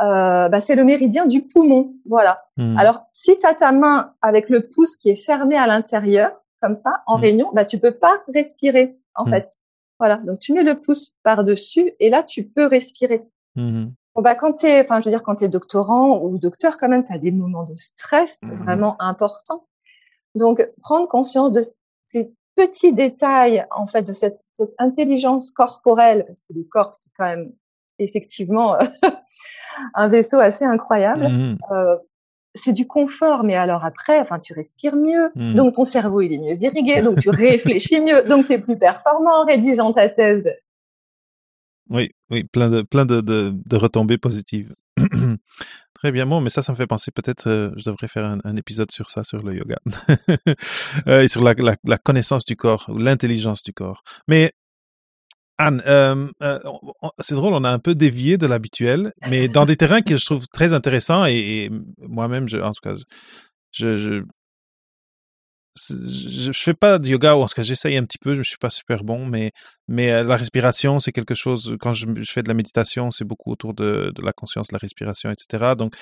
euh, bah, c'est le méridien du poumon. Voilà. Hmm. Alors, si tu as ta main avec le pouce qui est fermé à l'intérieur, comme ça en mmh. réunion, bah tu peux pas respirer en mmh. fait. Voilà, donc tu mets le pouce par-dessus et là tu peux respirer. Mmh bon, bah quand tu enfin je veux dire quand tu es doctorant ou docteur quand même, tu as des moments de stress vraiment importants. Donc prendre conscience de ces petits détails en fait de cette, cette intelligence corporelle parce que le corps c'est quand même effectivement <laughs> un vaisseau assez incroyable. Euh, c'est du confort, mais alors après, enfin, tu respires mieux, hmm. donc ton cerveau il est mieux irrigué, donc tu réfléchis mieux, donc tu es plus performant en rédigeant ta thèse. Oui, oui, plein de plein de, de, de retombées positives. <clears throat> Très bien, bon, mais ça, ça me fait penser peut-être, euh, je devrais faire un, un, épisode sur ça, sur le yoga, <laughs> euh, et sur la, la, la, connaissance du corps ou l'intelligence du corps. Mais Anne, euh, euh, c'est drôle, on a un peu dévié de l'habituel, mais dans des terrains que je trouve très intéressants et, moi-même, en tout cas, je, je, je, fais pas de yoga ou en tout cas j'essaye un petit peu, je suis pas super bon, mais mais euh, la respiration c'est quelque chose. Quand je, fais de la méditation, c'est beaucoup autour de, la conscience, la respiration, etc. Donc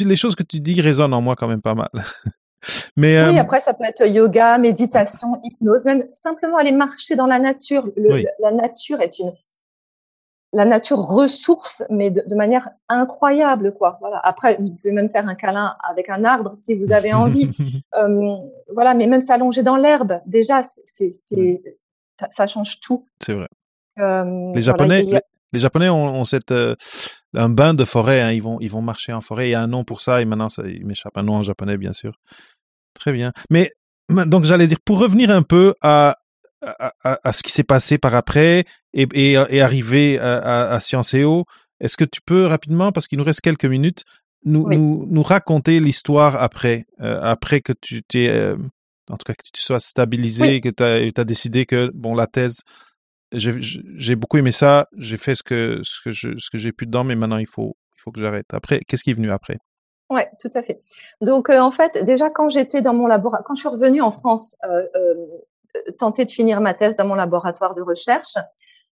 les choses que tu dis résonnent en moi quand même pas mal. Mais, oui, euh, après, ça peut être yoga, méditation, hypnose, même simplement aller marcher dans la nature. La nature est une, la nature ressource, mais de, manière incroyable, quoi. Voilà. Après, vous pouvez même faire un câlin avec un arbre si vous avez envie. <laughs> euh, voilà, mais même s'allonger dans l'herbe, déjà, c'est, ça, ça, change tout. C'est vrai. Euh, les Japonais, les, Japonais ont, ont cette euh, un bain de forêt. Hein. Ils vont, ils vont marcher en forêt. Il y a un nom pour ça et maintenant, ça, il m'échappe un nom en japonais, bien sûr. Très bien. Mais donc j'allais dire pour revenir un peu à à, à, ce qui s'est passé par après et, et, et arriver à, à, Sciences et est-ce que tu peux rapidement, parce qu'il nous reste quelques minutes, nous, nous, nous, raconter l'histoire après, euh, après que tu t'es, euh, en tout cas que tu sois stabilisé, que tu as, as, décidé que bon la thèse, j'ai beaucoup aimé ça, j'ai fait ce que ce que j'ai pu dedans, mais maintenant il faut il faut que j'arrête. Après, qu'est-ce qui est venu après? Ouais, tout à fait. Donc euh, en fait, déjà quand j'étais dans mon laboratoire, quand je suis revenue en France, euh, euh, tenter de finir ma thèse dans mon laboratoire de recherche,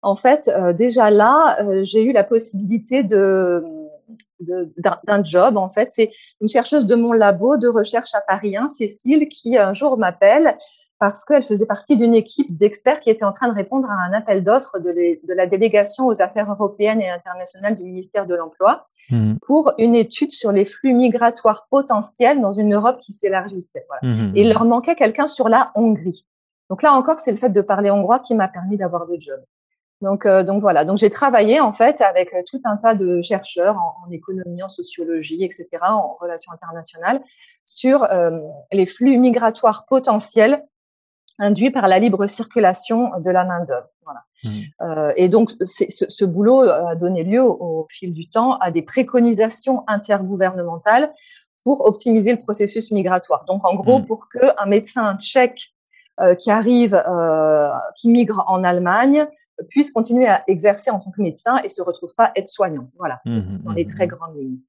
en fait, déjà là, j'ai eu la possibilité de d'un job en fait. C'est une chercheuse de mon labo de recherche à Paris 1, Cécile, qui un jour m'appelle parce qu'elle faisait partie d'une équipe d'experts qui était en train de répondre à un appel d'offres de, de, la délégation aux affaires européennes et internationales du ministère de l'Emploi mmh. pour une étude sur les flux migratoires potentiels dans une Europe qui s'élargissait. Voilà. Mmh. Et il leur manquait quelqu'un sur la Hongrie. Donc là encore, c'est le fait de parler hongrois qui m'a permis d'avoir le job. Donc, euh, donc voilà. Donc j'ai travaillé en fait avec euh, tout un tas de chercheurs en, économie, en sociologie, etc., en relations internationales, sur euh, les flux migratoires potentiels induits par la libre circulation de la main d'œuvre. Voilà. Mmh. et donc ce, ce, boulot a donné lieu au, au, fil du temps à des préconisations intergouvernementales pour optimiser le processus migratoire. Donc en gros, mmh. pour que un médecin tchèque qui arrive, euh, qui migre en Allemagne, puisse continuer à exercer en tant que médecin et se retrouve pas être soignant. Voilà, mmh, dans les très grandes lignes.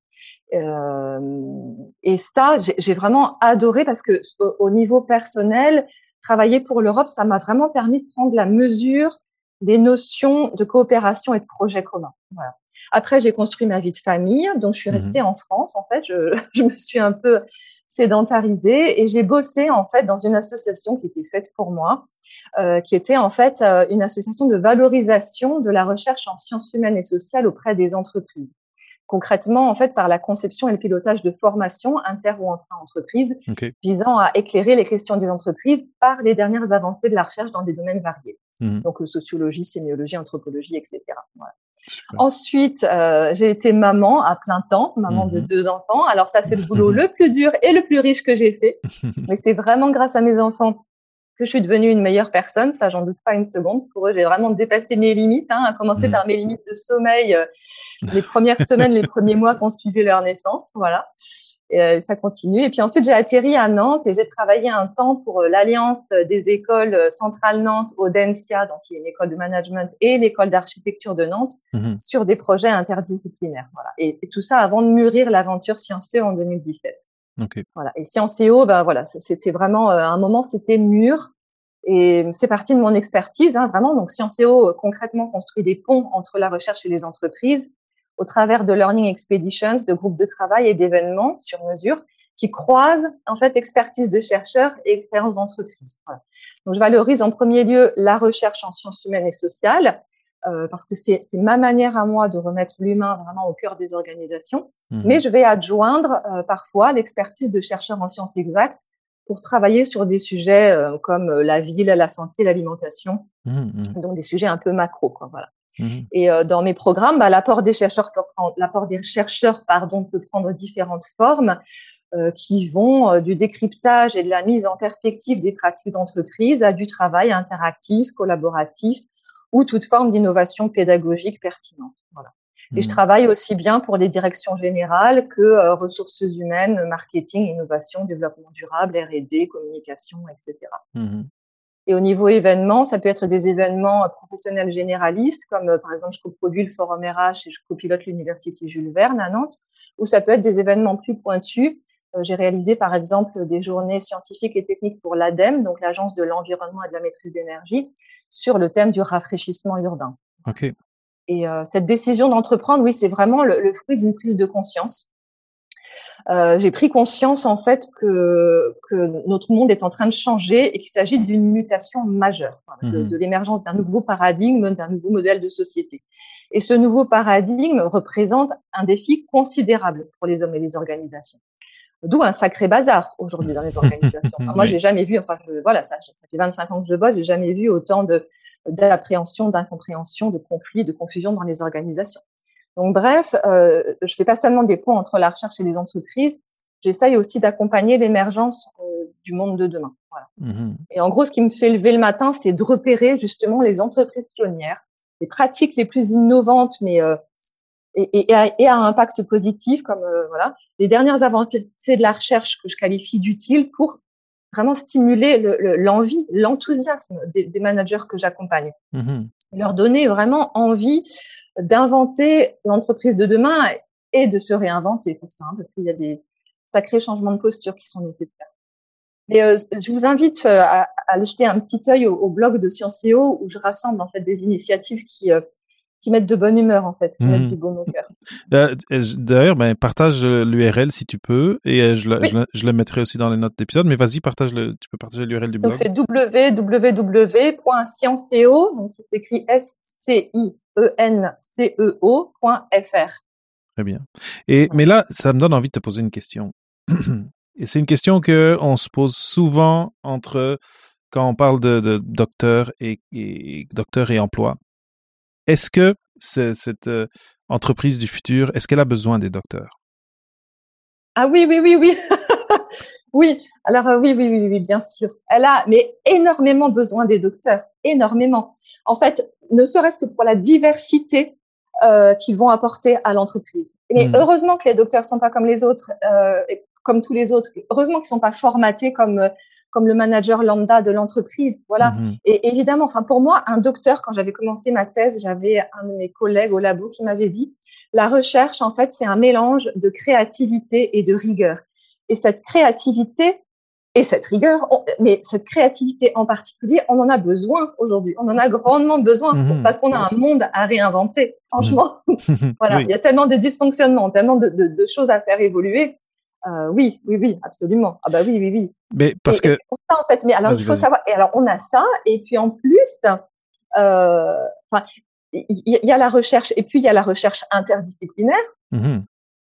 Euh, et ça, j'ai vraiment adoré parce que au, niveau personnel, travailler pour l'Europe, ça m'a vraiment permis de prendre la mesure des notions de coopération et de projet commun. Voilà. Après, j'ai construit ma vie de famille, donc je suis restée en France. En fait, je, <laughs> je, me suis un peu sédentarisée et j'ai bossé en fait dans une association qui était faite pour moi, euh, qui était en fait euh, une association de valorisation de la recherche en sciences humaines et sociales auprès des entreprises. Concrètement, en fait, par la conception et le pilotage de formations inter ou intra-entreprises visant à éclairer les questions des entreprises par les dernières avancées de la recherche dans des domaines variés. Mmh. Donc, euh, sociologie, sémiologie, anthropologie, etc. Voilà. Ensuite, euh, j'ai été maman à plein temps, maman de mmh deux enfants. Alors ça, c'est le boulot le plus dur et le plus riche que j'ai fait. <laughs> Mais c'est vraiment grâce à mes enfants que je suis devenue une meilleure personne, ça j'en doute pas une seconde. Pour eux, j'ai vraiment dépassé mes limites, hein, à commencer mm. par mes limites de sommeil euh, les premières semaines, les premiers mois qu'on suivait leur naissance, voilà. Et euh, ça continue. Et puis ensuite, j'ai atterri à Nantes et j'ai travaillé un temps pour euh, l'Alliance des écoles centrales Nantes, Audencia, donc qui est une école de management, et l'école d'architecture de Nantes, mm-hmm. sur des projets interdisciplinaires. Voilà. Et, tout ça avant de mûrir l'aventure Sciences en 2017. Voilà. Et Sciences et ben voilà, c'était vraiment euh, un moment, c'était mûr. Et c'est parti de mon expertise, hein, vraiment. Donc Sciences euh, concrètement construit des ponts entre la recherche et les entreprises au travers de learning expeditions, de groupes de travail et d'événements sur mesure qui croisent en fait expertise de chercheurs et expérience d'entreprise. Voilà. Donc je valorise en premier lieu la recherche en sciences humaines et sociales euh, parce que c'est ma manière à moi de remettre l'humain vraiment au cœur des organisations. Mmh. Mais je vais adjoindre euh, parfois l'expertise de chercheurs en sciences exactes pour travailler sur des sujets euh, comme la ville, la santé, l'alimentation, mmh, mmh. donc des sujets un peu macro, quoi, voilà. Et dans mes programmes, bah, l'apport des chercheurs peut prendre, l'apport des chercheurs, pardon, peut prendre différentes formes. qui vont du décryptage et de la mise en perspective des pratiques d'entreprise à du travail interactif, collaboratif, ou toute forme d'innovation pédagogique pertinente. Voilà. Et je mmh. travaille aussi bien pour les directions générales que euh, ressources humaines, marketing, innovation, développement durable, R&D, communication, etc. Mmh. Et au niveau événements, ça peut être des événements euh, professionnels généralistes, comme euh, par exemple je coproduis le forum RH et je copilote l'université Jules Verne à Nantes, ou ça peut être des événements plus pointus j'ai réalisé par exemple des journées scientifiques et techniques pour l'ADEME, donc l'Agence de l'environnement et de la maîtrise d'énergie, sur le thème du rafraîchissement urbain. Et euh, cette décision d'entreprendre, oui, c'est vraiment le, fruit d'une prise de conscience. Euh, j'ai pris conscience en fait que, que notre monde est en train de changer et qu'il s'agit d'une mutation majeure, de, mhm. de l'émergence d'un nouveau paradigme, d'un nouveau modèle de société. Et ce nouveau paradigme représente un défi considérable pour les hommes et les organisations. D'où un sacré bazar aujourd'hui dans les <laughs> organisations. Enfin, moi, j'ai jamais vu, enfin, voilà, ça, ça fait 25 ans que je bosse, j'ai jamais vu autant de d'appréhension, d'incompréhension, de conflits, de confusion dans les organisations. Donc, bref, euh, je fais pas seulement des ponts entre la recherche et les entreprises, j'essaye aussi d'accompagner l'émergence euh, du monde de demain. Voilà. Mm-hmm. Et en gros, ce qui me fait lever le matin, c'est de repérer justement les entreprises pionnières, les pratiques les plus innovantes, mais euh, et, et, a, et, a, un impact positif, comme euh, voilà, les dernières avancées de la recherche que je qualifie d'utile pour vraiment stimuler l'envie, le, l'enthousiasme des, des, managers que j'accompagne, mmh leur donner vraiment envie d'inventer l'entreprise de demain et de se réinventer pour ça, hein, parce qu'il y a des sacrés changements de posture qui sont nécessaires. Mais euh, je vous invite euh, à, à, jeter un petit œil au, au blog de Scienceo où je rassemble en fait des initiatives qui qui mettent de bonne humeur en fait, qui mettent mhm. du bon au cœur. <laughs> Euh, d'ailleurs, ben, partage l'URL si tu peux et euh, je, le, mettrai aussi dans les notes d'épisode. Mais vas-y, partage le, tu peux partager l'URL du blog. Donc c'est www.scienceo, donc qui s'écrit S C I E N C E O.fr. Très bien. Et mais là, ça me donne envie de te poser une question. <clears throat> et c'est une question que on se pose souvent entre quand on parle de, docteur et, docteur et emploi. Est-ce que cette euh, entreprise du futur, est-ce qu'elle a besoin des docteurs? Ah oui, oui, oui, oui. <laughs> oui, alors euh, oui, oui, oui, oui, bien sûr. Elle a mais énormément besoin des docteurs, énormément. En fait, ne serait-ce que pour la diversité euh, qu'ils vont apporter à l'entreprise. Et mmh. heureusement que les docteurs sont pas comme les autres, euh, comme tous les autres. Heureusement qu'ils sont pas formatés comme comme le manager lambda de l'entreprise. Voilà. Mhm. Et évidemment, enfin pour moi, un docteur, quand j'avais commencé ma thèse, j'avais un de mes collègues au labo qui m'avait dit la recherche, en fait, c'est un mélange de créativité et de rigueur. Et cette créativité et cette rigueur, mais cette créativité en particulier, on en a besoin aujourd'hui. On en a grandement besoin mhm. parce qu'on a un monde à réinventer. Franchement, <laughs> voilà, il y a tellement de dysfonctionnements, tellement de, de, de choses à faire évoluer euh, oui, oui, oui, absolument. Ah bah oui, oui, oui. Mais parce que ça, en fait, mais alors il faut savoir. Et alors on a ça, et puis en plus, euh, il y, a la recherche, et puis il y a la recherche interdisciplinaire. Mmh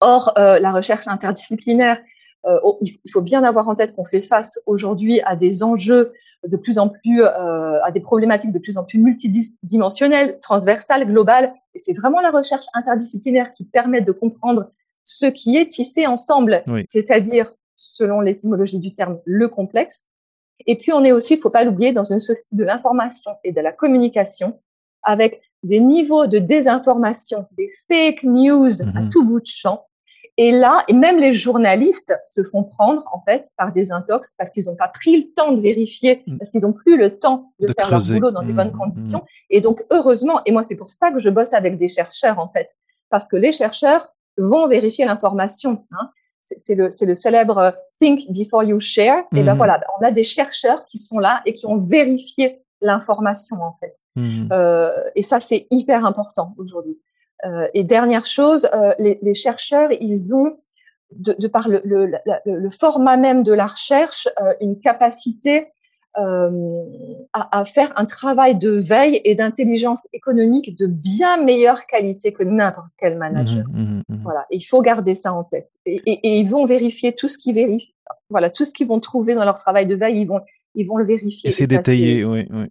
Or, euh, la recherche interdisciplinaire, euh, oh, il faut bien avoir en tête qu'on fait face aujourd'hui à des enjeux de plus en plus, euh, à des problématiques de plus en plus multidimensionnelles, transversales, globales. Et c'est vraiment la recherche interdisciplinaire qui permet de comprendre ce qui est tissé ensemble, c'est-à-dire, selon l'étymologie du terme, le complexe. Et puis, on est aussi, il faut pas l'oublier, dans une société de l'information et de la communication, avec des niveaux de désinformation, des fake news à mhm. tout bout de champ. Et là, et même les journalistes se font prendre, en fait, par des intox parce qu'ils n'ont pas pris le temps de vérifier, mm. parce qu'ils n'ont plus le temps de, faire leur boulot dans des bonnes mm. conditions. Et donc, heureusement, et moi, c'est pour ça que je bosse avec des chercheurs, en fait, parce que les chercheurs vont vérifier l'information. Hein. C'est le, le, célèbre euh, Think before you share. Et ben mhm. voilà, on a des chercheurs qui sont là et qui ont vérifié l'information en fait. Mhm. Euh, et ça, c'est hyper important aujourd'hui. Euh, et dernière chose, euh, les, les, chercheurs, ils ont, de, de par le, le, le, format même de la recherche, euh, une capacité euh, à, à, faire un travail de veille et d'intelligence économique de bien meilleure qualité que n'importe quel manager. Mmh, mmh, mmh, voilà, il faut garder ça en tête. Et, et, et, ils vont vérifier tout ce qu'ils vérifient. Voilà, tout ce qu'ils vont trouver dans leur travail de veille, ils vont, ils vont le vérifier. Et c'est détaillé, oui, oui.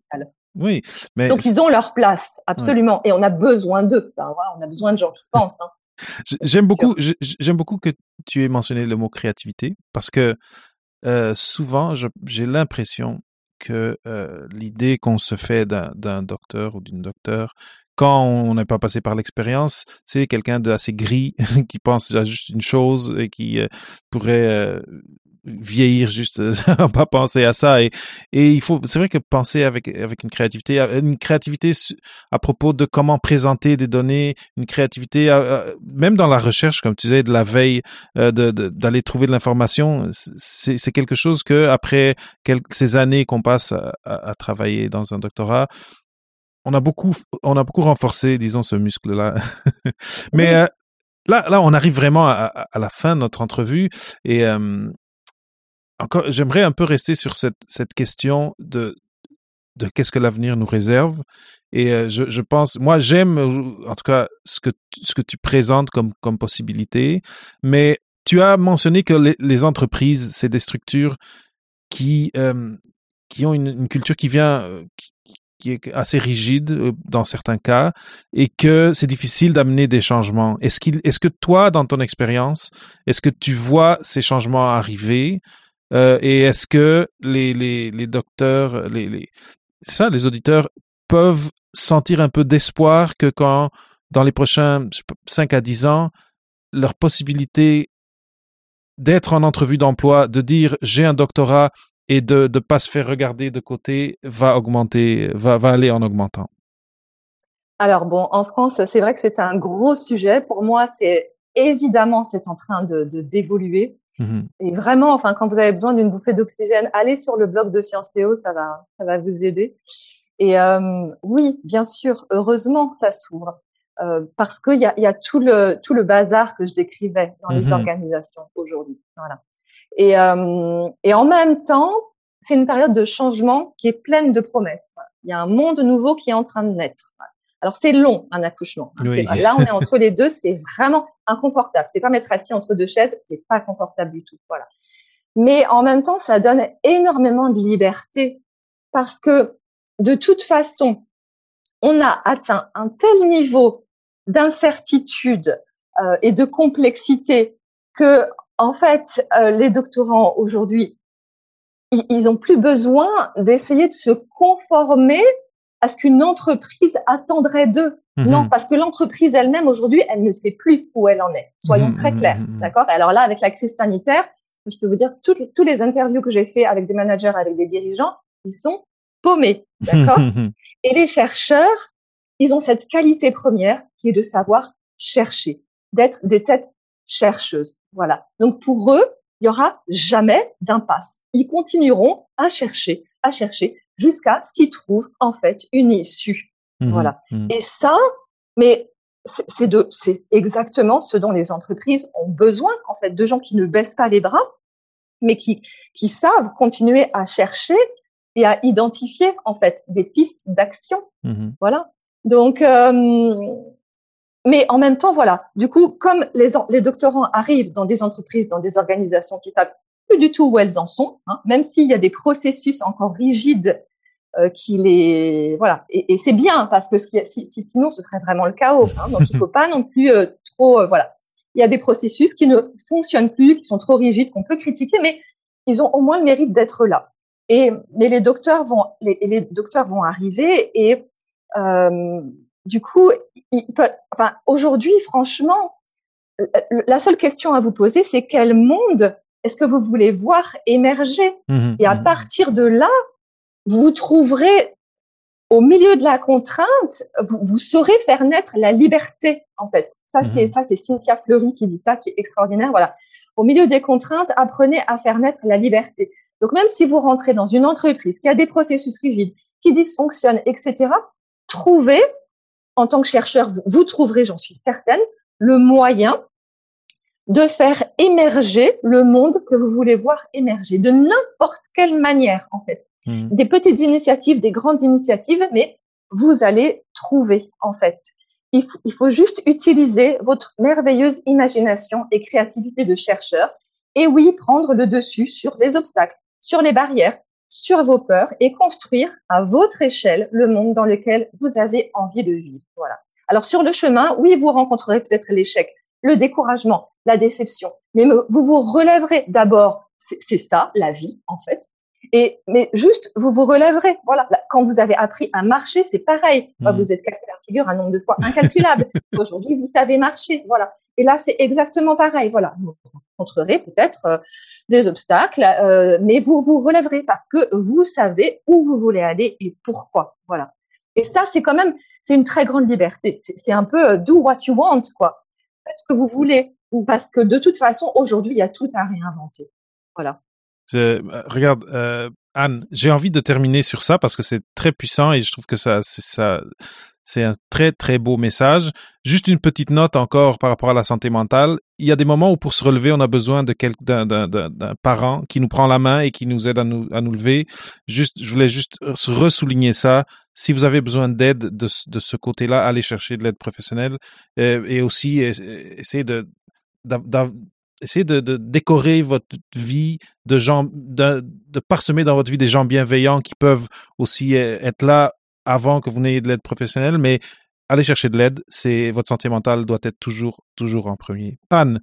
Oui, mais donc ils ont leur place, absolument, et on a besoin d'eux. Enfin, voilà, on a besoin de gens qui pensent. Hein. <laughs> J'aime beaucoup, j'aime beaucoup que tu aies mentionné le mot créativité parce que euh, souvent j'ai l'impression que euh, l'idée qu'on se fait d'un docteur ou d'une docteur, quand on n'est pas passé par l'expérience, c'est quelqu'un d'assez gris <laughs> qui pense à juste une chose et qui euh, pourrait euh, vieillir juste <laughs> pas penser à ça et il faut c'est vrai que penser avec avec une créativité une créativité à propos de comment présenter des données une créativité même dans la recherche comme tu disais de la veille euh, d'aller trouver de l'information c'est quelque chose que après ces années qu'on passe à, travailler dans un doctorat on a beaucoup on a beaucoup renforcé disons ce muscle là <laughs> mais euh, Là, là, on arrive vraiment à, à, la fin de notre entrevue et euh, encore, j'aimerais un peu rester sur cette, cette question de, de qu'est-ce que l'avenir nous réserve. Et euh, je, je pense, moi, j'aime en tout cas ce que, ce que tu présentes comme, comme possibilité, mais tu as mentionné que les, les entreprises, c'est des structures qui, euh, qui ont une, une, culture qui vient, euh, qui, qui est assez rigide dans certains cas et que c'est difficile d'amener des changements. Est-ce qu'il, est-ce que toi, dans ton expérience, est-ce que tu vois ces changements arriver euh, et est-ce que les, les, les docteurs, les, les, ça, les auditeurs peuvent sentir un peu d'espoir que quand, dans les prochains 5 à 10 ans, leur possibilité d'être en entrevue d'emploi, de dire j'ai un doctorat et de ne pas se faire regarder de côté va augmenter, va, va aller en augmentant Alors bon, en France, c'est vrai que c'est un gros sujet. Pour moi, c'est évidemment, c'est en train de d'évoluer. Mmh et vraiment, enfin, quand vous avez besoin d'une bouffée d'oxygène, allez sur le blog de Scienceo, ça va, ça va vous aider. Et euh, oui, bien sûr, heureusement, ça s'ouvre. euh, parce qu'il y a, y a tout le tout le bazar que je décrivais dans les mhm. organisations aujourd'hui. Voilà. Et euh, et en même temps, c'est une période de changement qui est pleine de promesses. Il y a un monde nouveau qui est en train de naître. Alors c'est long un accouchement. Hein. Là on est entre les deux, c'est vraiment inconfortable. C'est pas mettre assis entre deux chaises, c'est pas confortable du tout. Voilà. Mais en même temps, ça donne énormément de liberté parce que de toute façon, on a atteint un tel niveau d'incertitude euh, et de complexité que, en fait, euh, les doctorants aujourd'hui, ils ont plus besoin d'essayer de se conformer à ce qu'une entreprise attendrait d'eux. Mhm. Non, parce que l'entreprise elle-même aujourd'hui, elle ne sait plus où elle en est. Soyons mhm, très mhm, clairs, d'accord? Alors là, avec la crise sanitaire, je peux vous dire toutes les, tous les interviews que j'ai fait avec des managers, avec des dirigeants, ils sont paumés, d'accord? <laughs> Et les chercheurs, ils ont cette qualité première qui est de savoir chercher, d'être des têtes chercheuses. Voilà. Donc pour eux, il y aura jamais d'impasse. Ils continueront à chercher, à chercher jusqu'à ce qu'ils trouvent en fait une issue. Mmh voilà. Mmh. Et ça, mais c'est de, c'est exactement ce dont les entreprises ont besoin en fait de gens qui ne baissent pas les bras, mais qui qui savent continuer à chercher et à identifier en fait des pistes d'action. Mmh voilà. Donc, euh, mais en même temps, voilà. Du coup, comme les, les doctorants arrivent dans des entreprises, dans des organisations qui savent plus du tout où elles en sont, hein, même s'il y a des processus encore rigides euh, qui les voilà. Et, et c'est bien parce que si, si, sinon ce serait vraiment le chaos. Hein, donc il faut pas non plus euh, trop euh, voilà. Il y a des processus qui ne fonctionnent plus, qui sont trop rigides, qu'on peut critiquer, mais ils ont au moins le mérite d'être là. Et mais les docteurs vont les, les docteurs vont arriver et euh, du coup, il peut, enfin, aujourd'hui, franchement, la seule question à vous poser, c'est quel monde est-ce que vous voulez voir émerger? Mmh Et à mmh partir de là, vous trouverez au milieu de la contrainte, vous, vous saurez faire naître la liberté, en fait. Ça, mmh c'est ça, c'est Cynthia Fleury qui dit ça, qui est extraordinaire. Voilà. Au milieu des contraintes, apprenez à faire naître la liberté. Donc, même si vous rentrez dans une entreprise qui a des processus rigides, qui dysfonctionnent, etc., trouvez, en tant que chercheur, vous, trouverez, j'en suis certaine, le moyen de faire émerger le monde que vous voulez voir émerger, de n'importe quelle manière, en fait. Mmh. Des petites initiatives, des grandes initiatives, mais vous allez trouver, en fait. Il, il faut juste utiliser votre merveilleuse imagination et créativité de chercheur. Et oui, prendre le dessus sur les obstacles, sur les barrières, sur vos peurs et construire à votre échelle le monde dans lequel vous avez envie de vivre. Voilà. Alors sur le chemin, oui, vous rencontrerez peut-être l'échec, le découragement, la déception, mais vous vous relèverez d'abord. C'est ça, la vie, en fait. Et mais juste, vous vous relèverez. Voilà. Quand vous avez appris à marcher, c'est pareil. Mmh. Vous êtes cassé la figure un nombre de fois incalculable. <laughs> Aujourd'hui, vous savez marcher. Voilà. Et là, c'est exactement pareil. Voilà. Vous rencontrerez peut-être euh, des obstacles, euh, mais vous vous relèverez parce que vous savez où vous voulez aller et pourquoi. Voilà. Et ça, c'est quand même, c'est une très grande liberté. C'est un peu euh, do what you want, quoi. Faites ce que vous voulez. Parce que de toute façon, aujourd'hui, il y a tout à réinventer. Voilà. regarde, Anne, j'ai envie de terminer sur ça parce que c'est très puissant et je trouve que ça, ça, c'est un très très beau message. Juste une petite note encore par rapport à la santé mentale. Il y a des moments où pour se relever, on a besoin de d'un, parent qui nous prend la main et qui nous aide à nous, à nous lever. Juste, je voulais juste ressouligner ça. Si vous avez besoin d'aide de, ce côté-là, allez chercher de l'aide professionnelle euh, et aussi essayez de, décorer votre vie de gens, de, de, parsemer dans votre vie des gens bienveillants qui peuvent aussi euh, être là avant que vous n'ayez de l'aide professionnelle, mais allez chercher de l'aide. C'est votre santé mentale doit être toujours, toujours en premier. Anne,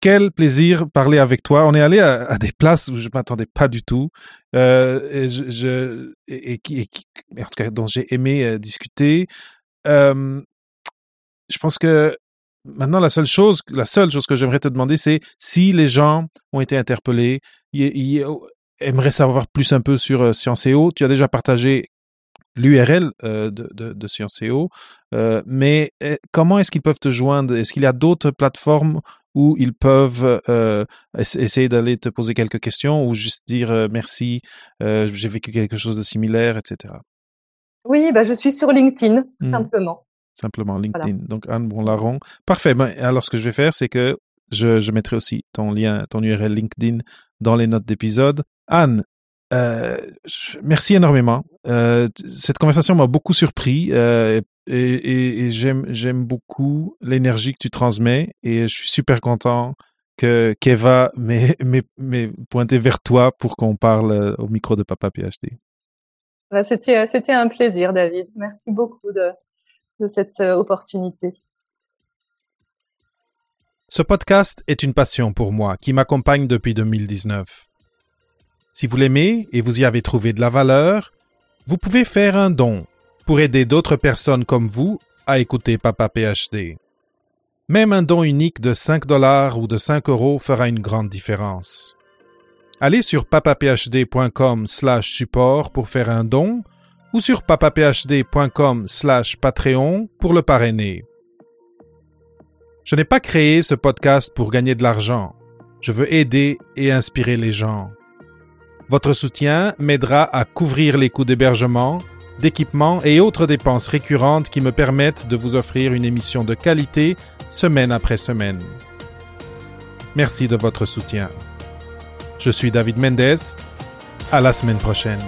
quel plaisir parler avec toi. On est allé à, des places où je m'attendais pas du tout, euh, et, et, qui, en tout cas, dont j'ai aimé euh, discuter. Je pense que maintenant la seule chose, la seule chose que j'aimerais te demander, c'est si les gens ont été interpellés, ils, aimeraient savoir plus un peu sur euh, Scienceo. Tu as déjà partagé l'URL euh, de, de, de Scienceo, euh, mais eh, comment est-ce qu'ils peuvent te joindre? Est-ce qu'il y a d'autres plateformes où ils peuvent euh, essayer d'aller te poser quelques questions ou juste dire euh, merci, euh, j'ai vécu quelque chose de similaire, etc. Oui, bah, je suis sur LinkedIn, tout mmh. simplement. simplement LinkedIn. Donc Anne Bonlaron. Parfait. Ben, alors ce que je vais faire, c'est que je, je mettrai aussi ton lien, ton URL LinkedIn dans les notes d'épisode. Anne, euh, merci énormément. Euh, cette conversation m'a beaucoup surpris euh, et, et, et j'aime beaucoup l'énergie que tu transmets et je suis super content que Keva <laughs> m'ait pointé vers toi pour qu'on parle au micro de Papa PhD. Bah, c'était un plaisir, David. Merci beaucoup de, de cette opportunité. Ce podcast est une passion pour moi qui m'accompagne depuis 2019. Si vous l'aimez et vous y avez trouvé de la valeur, vous pouvez faire un don pour aider d'autres personnes comme vous à écouter Papa PhD. Même un don unique de 5 dollars ou de 5 euros fera une grande différence. Allez sur papaphd.com slash support pour faire un don ou sur papaphd.com slash Patreon pour le parrainer. Je n'ai pas créé ce podcast pour gagner de l'argent. Je veux aider et inspirer les gens. Votre soutien m'aidera à couvrir les coûts d'hébergement, d'équipement et autres dépenses récurrentes qui me permettent de vous offrir une émission de qualité semaine après semaine. Merci de votre soutien. Je suis David Mendes. À la semaine prochaine.